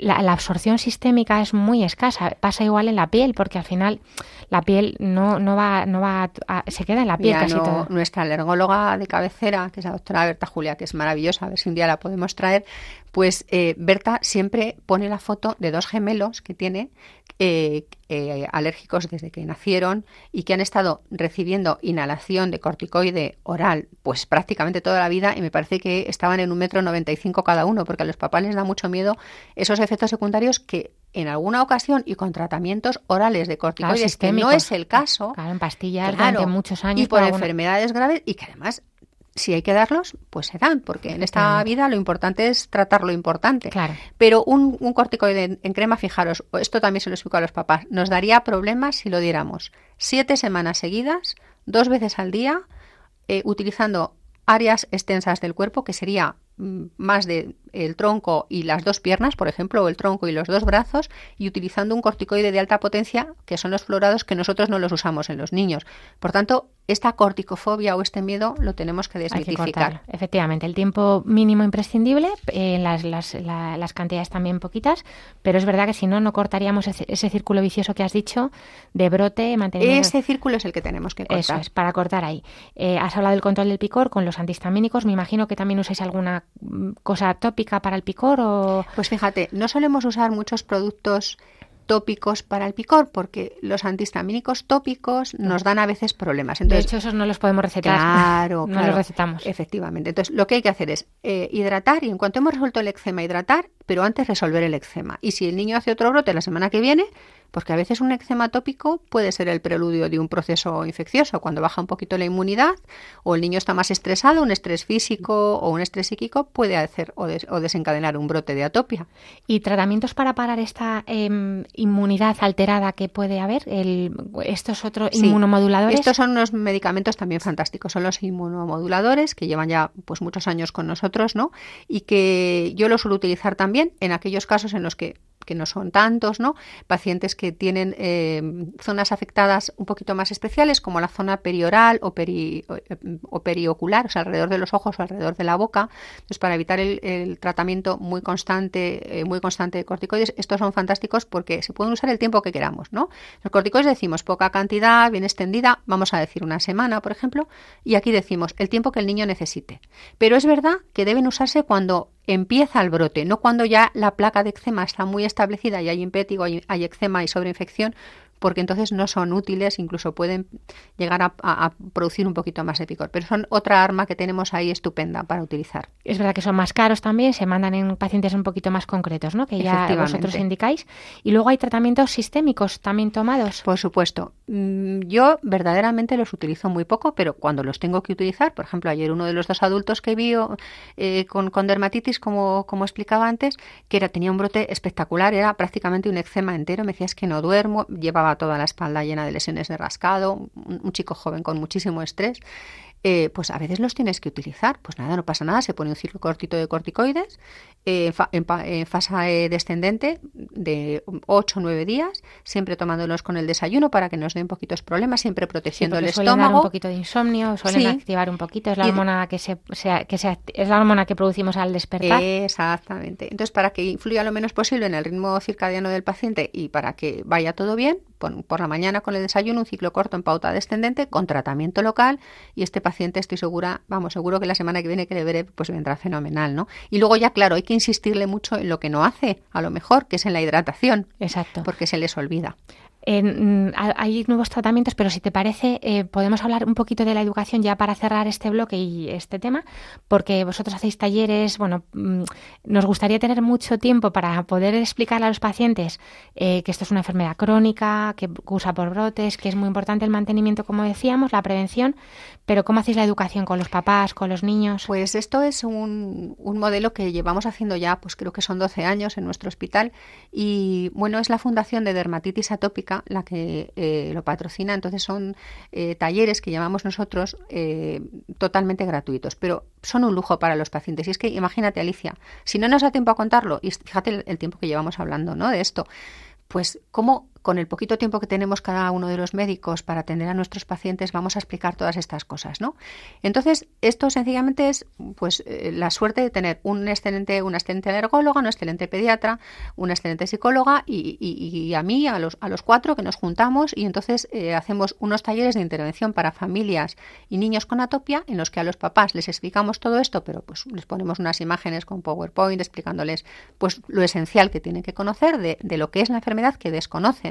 la, absorción sistémica es muy escasa. Pasa igual en la piel, porque al final la piel no, no va, no va se queda en la piel casi todo. Nuestra alergóloga de cabecera, que es la doctora Berta Julia, que es maravillosa, a ver si un día la podemos traer, pues eh, Berta siempre pone la foto de dos gemelos que tiene eh, eh, alérgicos desde que nacieron y que han estado recibiendo inhalación de corticoide oral pues prácticamente toda la vida y me parece que estaban en un metro noventa y cinco cada uno porque a los papás les da mucho miedo esos efectos secundarios que en alguna ocasión y con tratamientos orales de corticoides que no es el caso claro, en pastillas durante muchos años y por, enfermedades graves y que además si hay que darlos, pues se dan, porque en esta vida lo importante es tratar lo importante. Claro. Pero un, corticoide en crema, fijaros, esto también se lo explico a los papás, nos daría problemas si lo diéramos siete semanas seguidas, dos veces al día, eh, utilizando áreas extensas del cuerpo, que sería mm, más de el tronco y las dos piernas, por ejemplo, o el tronco y los dos brazos, y utilizando un corticoide de alta potencia, que son los florados que nosotros no los usamos en los niños. Por tanto, esta corticofobia o este miedo lo tenemos que desmitificar. Efectivamente, el tiempo mínimo imprescindible, eh, las, las, las, cantidades también poquitas, pero es verdad que si no, no cortaríamos ese, círculo vicioso que has dicho de brote, mantenimiento. Ese círculo es el que tenemos que cortar. Eso es, para cortar ahí. Eh, has hablado del control del picor con los antihistamínicos, me imagino que también usáis alguna mm, cosa tópica para el picor o... Pues fíjate, no solemos usar muchos productos tópicos para el picor, porque los antihistamínicos tópicos nos dan a veces problemas. Entonces, de hecho, esos no los podemos recetar. Claro, [LAUGHS] no los recetamos. Efectivamente. Entonces, lo que hay que hacer es eh, hidratar y en cuanto hemos resuelto el eczema, hidratar, pero antes resolver el eczema. Y si el niño hace otro brote la semana que viene, porque a veces un eczema tópico puede ser el preludio de un proceso infeccioso, cuando baja un poquito la inmunidad o el niño está más estresado, un estrés físico o un estrés psíquico puede hacer o, desencadenar un brote de atopia. ¿Y tratamientos para parar esta em, inmunidad alterada que puede haber? El, ¿Estos otros inmunomoduladores? Estos son unos medicamentos también fantásticos, son los inmunomoduladores que llevan ya pues muchos años con nosotros, ¿no? Y que yo los suelo utilizar también en aquellos casos en los que que no son tantos, ¿no? Pacientes que tienen eh, zonas afectadas un poquito más especiales, como la zona perioral o, o, periocular, o sea, alrededor de los ojos o alrededor de la boca. Entonces, para evitar el, tratamiento muy constante, eh, muy constante de corticoides, estos son fantásticos porque se pueden usar el tiempo que queramos, ¿no? Los corticoides decimos poca cantidad, bien extendida, vamos a decir una semana, por ejemplo, y aquí decimos el tiempo que el niño necesite. Pero es verdad que deben usarse cuando empieza el brote, no cuando ya la placa de eczema está muy establecida y hay impétigo, hay, eczema y sobreinfección, porque entonces no son útiles, incluso pueden llegar a, producir un poquito más de picor. Pero son otra arma que tenemos ahí estupenda para utilizar. Es verdad que son más caros también, se mandan en pacientes un poquito más concretos, ¿no? Que ya vosotros indicáis. Y luego hay tratamientos sistémicos también tomados. Por supuesto. Mm, yo verdaderamente los utilizo muy poco, pero cuando los tengo que utilizar, por ejemplo, ayer uno de los dos adultos que vi eh, con, con, dermatitis, como, como explicaba antes, que era, tenía un brote espectacular, era prácticamente un eczema entero, me decía es que no duermo, llevaba toda la espalda llena de lesiones de rascado, un chico joven con muchísimo estrés eh, pues a veces los tienes que utilizar. Pues nada, no pasa nada, se pone un ciclo cortito de corticoides eh, en, fase descendente de 8 o 9 días, siempre tomándolos con el desayuno para que nos den poquitos problemas, siempre protegiendo el estómago. un poquito de insomnio, suelen activar un poquito, es la hormona que se, que se, es la hormona que producimos al despertar. Exactamente. Entonces, para que influya lo menos posible en el ritmo circadiano del paciente y para que vaya todo bien, por, la mañana con el desayuno un ciclo corto en pauta descendente con tratamiento local y este paciente estoy segura, vamos, seguro que la semana que viene que le veré pues vendrá fenomenal, ¿no? Y luego ya claro, hay que insistirle mucho en lo que no hace, a lo mejor, que es en la hidratación. Exacto. Porque se les olvida. Mm, hay nuevos tratamientos, pero si te parece, eh, podemos hablar un poquito de la educación ya para cerrar este bloque y este tema, porque vosotros hacéis talleres, bueno, mm, nos gustaría tener mucho tiempo para poder explicarle a los pacientes eh, que esto es una enfermedad crónica, que usa por brotes, que es muy importante el mantenimiento, como decíamos, la prevención, pero ¿cómo hacéis la educación con los papás, con los niños? Pues esto es un, un modelo que llevamos haciendo ya, pues creo que son 12 años en nuestro hospital y bueno, es la Fundación de Dermatitis Atópica la que eh, lo patrocina. Entonces son eh, talleres que llamamos nosotros eh, totalmente gratuitos, pero son un lujo para los pacientes. Y es que imagínate, Alicia, si no nos da tiempo a contarlo, y fíjate el, el tiempo que llevamos hablando ¿no? de esto, pues cómo con el poquito tiempo que tenemos cada uno de los médicos para atender a nuestros pacientes, vamos a explicar todas estas cosas, ¿no? Entonces, esto sencillamente es pues eh, la suerte de tener un excelente, una excelente alergóloga, una excelente pediatra, una excelente psicóloga y, a mí, a los, a los cuatro que nos juntamos y entonces eh, hacemos unos talleres de intervención para familias y niños con atopia en los que a los papás les explicamos todo esto, pero pues les ponemos unas imágenes con PowerPoint explicándoles pues lo esencial que tienen que conocer de, de lo que es la enfermedad que desconocen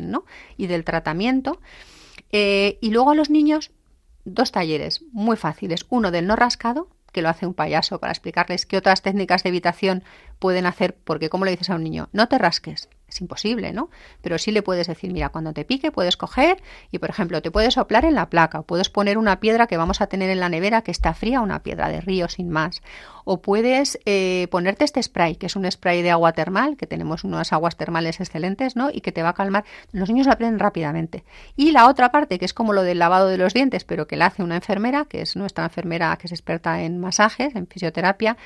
y del tratamiento. Eh, y luego a los niños, dos talleres muy fáciles. Uno del no rascado, que lo hace un payaso para explicarles qué otras técnicas de evitación pueden hacer, porque como le dices a un niño, no te rasques, es imposible, ¿no? Pero sí le puedes decir, mira, cuando te pique puedes coger y, por ejemplo, te puedes soplar en la placa o puedes poner una piedra que vamos a tener en la nevera que está fría, una piedra de río sin más. O puedes eh, ponerte este spray, que es un spray de agua termal, que tenemos unas aguas termales excelentes, ¿no? Y que te va a calmar. Los niños lo aprenden rápidamente. Y la otra parte, que es como lo del lavado de los dientes, pero que la hace una enfermera, que es nuestra enfermera que es experta en masajes, en fisioterapia,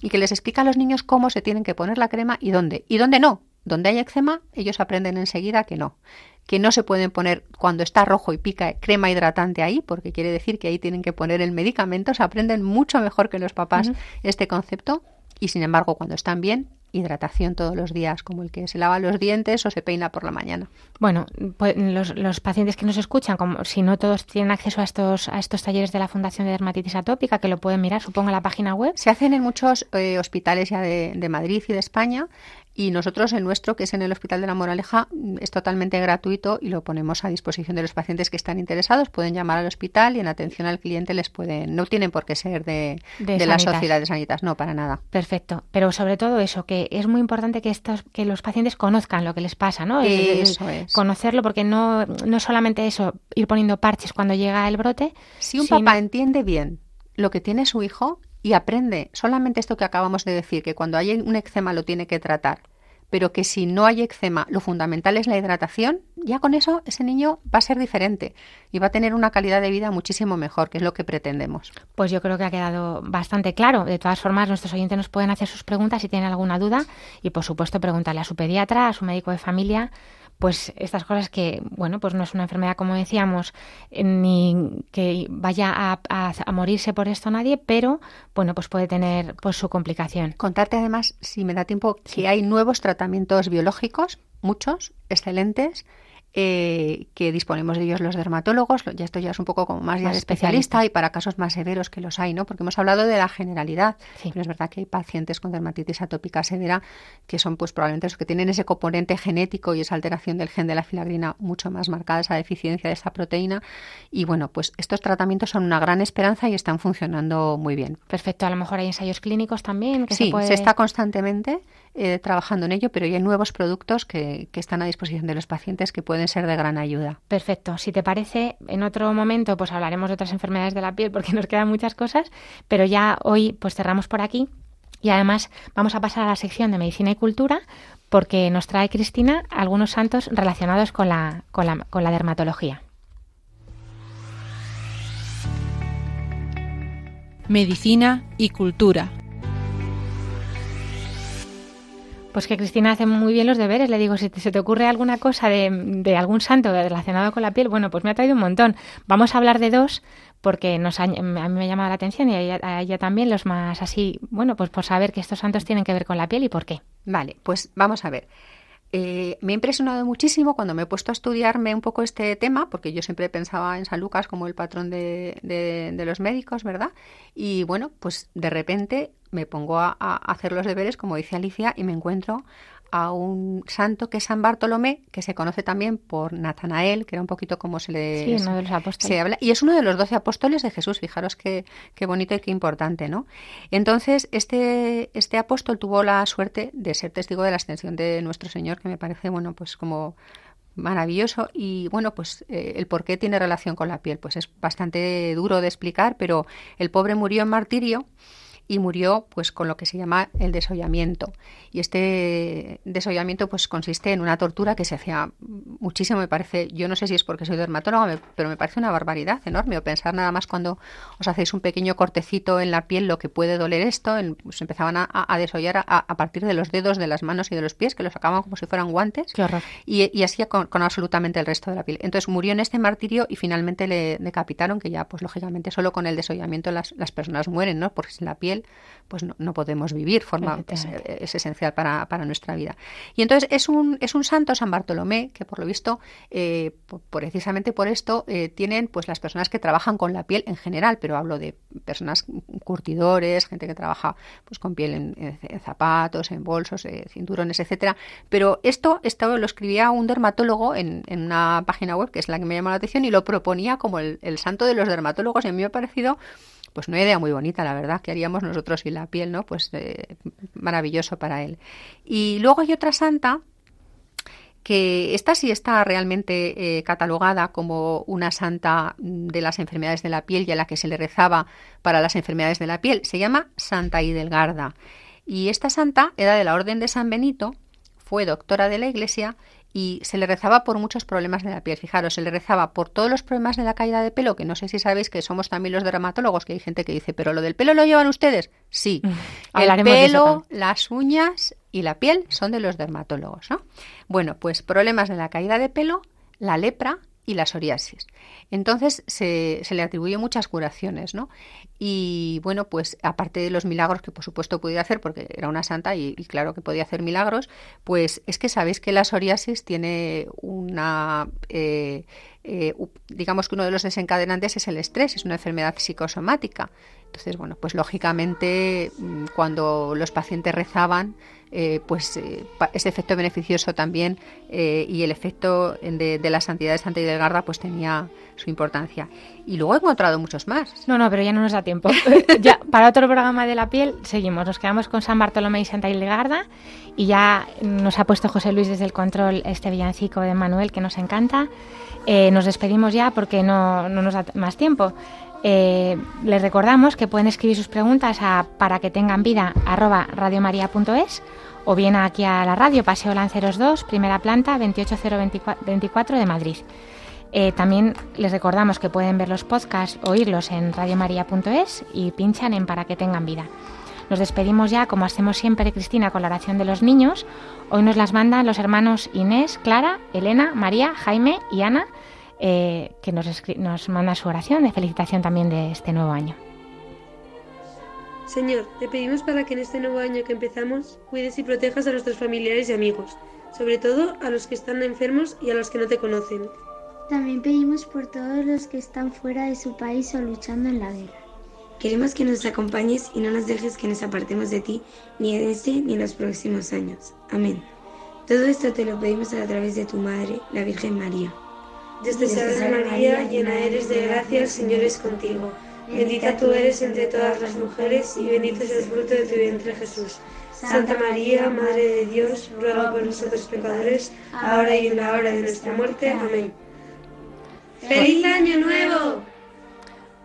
y que les explica a los niños cómo se tienen que poner la crema y dónde. Y dónde no, donde hay eczema, ellos aprenden enseguida que no, que no se pueden poner cuando está rojo y pica crema hidratante ahí, porque quiere decir que ahí tienen que poner el medicamento, se aprenden mucho mejor que los papás este concepto y sin embargo cuando están bien hidratación todos los días, como el que se lava los dientes o se peina por la mañana. Bueno, pues los, pacientes que nos escuchan, como si no todos tienen acceso a estos, a estos talleres de la Fundación de Dermatitis Atópica, que lo pueden mirar, supongo, en la página web. Se hacen en muchos eh, hospitales ya de, de, Madrid y de España y nosotros el nuestro, que es en el Hospital de la Moraleja, es totalmente gratuito y lo ponemos a disposición de los pacientes que están interesados. Pueden llamar al hospital y en atención al cliente les pueden, no tienen por qué ser de, de, las sociedades sanitas, no, para nada. Perfecto. Pero sobre todo eso, que es muy importante que estos, que los pacientes conozcan lo que les pasa, ¿no? Eso es. Conocerlo, porque no, no solamente eso, ir poniendo parches cuando llega el brote. Si un papá entiende bien lo que tiene su hijo, y aprende solamente esto que acabamos de decir, que cuando hay un eczema lo tiene que tratar, pero que si no hay eczema lo fundamental es la hidratación, ya con eso ese niño va a ser diferente y va a tener una calidad de vida muchísimo mejor, que es lo que pretendemos. Pues yo creo que ha quedado bastante claro. De todas formas, nuestros oyentes nos pueden hacer sus preguntas si tienen alguna duda y, por supuesto, preguntarle a su pediatra, a su médico de familia pues estas cosas que, bueno, pues no es una enfermedad, como decíamos, eh, ni que vaya a, morirse por esto nadie, pero, bueno, pues puede tener pues su complicación. Contarte además, si me da tiempo, que hay nuevos tratamientos biológicos, muchos, excelentes, eh, que disponemos de ellos los dermatólogos, ya esto ya es un poco como más, especialista y para casos más severos que los hay, ¿no? Porque hemos hablado de la generalidad, pero es verdad que hay pacientes con dermatitis atópica severa que son pues probablemente los que tienen ese componente genético y esa alteración del gen de la filagrina mucho más marcada, esa deficiencia de esa proteína y bueno, pues estos tratamientos son una gran esperanza y están funcionando muy bien. Perfecto, a lo mejor hay ensayos clínicos también. Que sí, se, está constantemente eh, trabajando en ello, pero ya hay nuevos productos que, que están a disposición de los pacientes que pueden pueden ser de gran ayuda. Perfecto. Si te parece, en otro momento pues hablaremos de otras enfermedades de la piel porque [LAUGHS] nos quedan muchas cosas, pero ya hoy pues cerramos por aquí y además vamos a pasar a la sección de medicina y cultura porque nos trae Cristina algunos santos relacionados con la, con la, con la dermatología. Medicina y cultura. Pues que Cristina hace muy bien los deberes. Le digo, si se te ocurre alguna cosa de, algún santo relacionado con la piel, bueno, pues me ha traído un montón. Vamos a hablar de dos porque nos a mí me ha llamado la atención y a ella, también los más así, bueno, pues por saber que estos santos tienen que ver con la piel y por qué. Vale, pues vamos a ver. Eh, me ha impresionado muchísimo cuando me he puesto a estudiarme un poco este tema, porque yo siempre pensaba en San Lucas como el patrón de, los médicos, ¿verdad? Y bueno, pues de repente me pongo a, hacer los deberes, como dice Alicia, y me encuentro a un santo que es San Bartolomé, que se conoce también por Natanael, que era un poquito como se le uno de los apóstoles. se habla, y es uno de los doce apóstoles de Jesús, fijaros qué, qué bonito y qué importante, ¿no? Entonces, este, este apóstol tuvo la suerte de ser testigo de la ascensión de nuestro Señor, que me parece, bueno, pues como maravilloso y bueno pues eh, el por qué tiene relación con la piel pues es bastante duro de explicar pero el pobre murió en martirio y murió pues con lo que se llama el desollamiento. Y este desollamiento pues consiste en una tortura que se hacía muchísimo, me parece, yo no sé si es porque soy dermatóloga, pero me parece una barbaridad enorme. O pensar nada más cuando os hacéis un pequeño cortecito en la piel lo que puede doler esto, pues empezaban a, desollar a, partir de los dedos de las manos y de los pies, que los sacaban como si fueran guantes. Y, y así con, absolutamente el resto de la piel. Entonces murió en este martirio y finalmente le decapitaron, que ya pues lógicamente solo con el desollamiento las, las personas mueren, ¿no? Porque sin la piel pues no, podemos vivir, forma, es, esencial para, nuestra vida. Y entonces es un, es un santo, San Bartolomé, que por lo visto, eh, precisamente por esto, eh, tienen pues las personas que trabajan con la piel en general, pero hablo de personas curtidores, gente que trabaja pues con piel en, zapatos, en bolsos, eh, cinturones, etcétera. Pero esto, esto lo escribía un dermatólogo en, en, una página web, que es la que me llamó la atención, y lo proponía como el, el santo de los dermatólogos, y a mí me ha parecido pues una idea muy bonita, la verdad, que haríamos nosotros y la piel, ¿no? Pues eh, maravilloso para él. Y luego hay otra santa que esta sí está realmente eh, catalogada como una santa de las enfermedades de la piel y a la que se le rezaba para las enfermedades de la piel. Se llama Santa Idelgarda. Y esta santa era de la Orden de San Benito, fue doctora de la Iglesia y se le rezaba por muchos problemas de la piel. Fijaros, se le rezaba por todos los problemas de la caída de pelo, que no sé si sabéis que somos también los dermatólogos, que hay gente que dice, pero lo del pelo lo llevan ustedes. Sí, el pelo, las uñas y la piel son de los dermatólogos, ¿no? Bueno, pues problemas de la caída de pelo, la lepra y la psoriasis. Entonces se, le atribuye muchas curaciones, ¿no? Y bueno, pues aparte de los milagros que por supuesto podía hacer, porque era una santa y, claro que podía hacer milagros, pues es que sabéis que la psoriasis tiene una... Eh, eh, digamos que uno de los desencadenantes es el estrés, es una enfermedad psicosomática. Entonces, bueno, pues lógicamente mm, cuando los pacientes rezaban, eh, pues eh, ese efecto beneficioso también eh, y el efecto de, la santidad de Santa Hidelgarda pues tenía su importancia. Y luego he encontrado muchos más. No, no, pero ya no nos da tiempo. [LAUGHS] ya para otro programa de la piel seguimos. Nos quedamos con San Bartolomé y Santa Hildegarda y ya nos ha puesto José Luis desde el control este villancico de Manuel que nos encanta. nos despedimos ya porque no, no nos da más tiempo. Eh, les recordamos que pueden escribir sus preguntas a para que tengan vida radiomaria.es o bien aquí a la radio Paseo Lanceros 2, primera planta 28024 de Madrid. Eh, también les recordamos que pueden ver los podcasts oírlos en radiomaria.es y pinchan en para que tengan vida. Nos despedimos ya, como hacemos siempre, Cristina, con la oración de los niños. Hoy nos las mandan los hermanos Inés, Clara, Elena, María, Jaime y Ana eh, que nos, nos manda su oración de felicitación también de este nuevo año. Señor, te pedimos para que en este nuevo año que empezamos cuides y protejas a nuestros familiares y amigos, sobre todo a los que están enfermos y a los que no te conocen. También pedimos por todos los que están fuera de su país o luchando en la guerra. Queremos que nos acompañes y no nos dejes que nos apartemos de ti, ni en este ni en los próximos años. Amén. Todo esto te lo pedimos a través de tu Madre, la Virgen María. Dios te salve María, llena eres de gracia, el Señor es contigo. Bendita tú eres entre todas las mujeres y bendito es el fruto de tu vientre Jesús. Santa María, Madre de Dios, ruega por nosotros pecadores, ahora y en la hora de nuestra muerte. Amén. ¡Feliz Año Nuevo!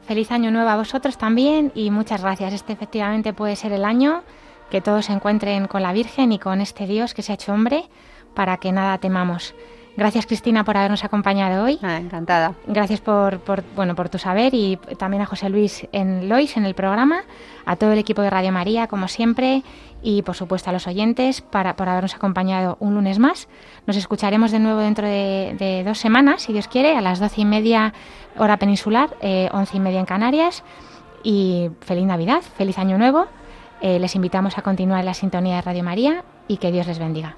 Feliz Año Nuevo a vosotros también y muchas gracias. Este efectivamente puede ser el año que todos se encuentren con la Virgen y con este Dios que se ha hecho hombre para que nada temamos. Gracias Cristina por habernos acompañado hoy. Ah, encantada. Gracias por, bueno, por tu saber y también a José Luis en Lois en el programa, a todo el equipo de Radio María como siempre y por supuesto a los oyentes para, por habernos acompañado un lunes más. Nos escucharemos de nuevo dentro de, dos semanas, si Dios quiere, a las doce y media hora peninsular, eh, once y media en Canarias. Y feliz Navidad, feliz Año Nuevo. Eh, les invitamos a continuar en la sintonía de Radio María y que Dios les bendiga.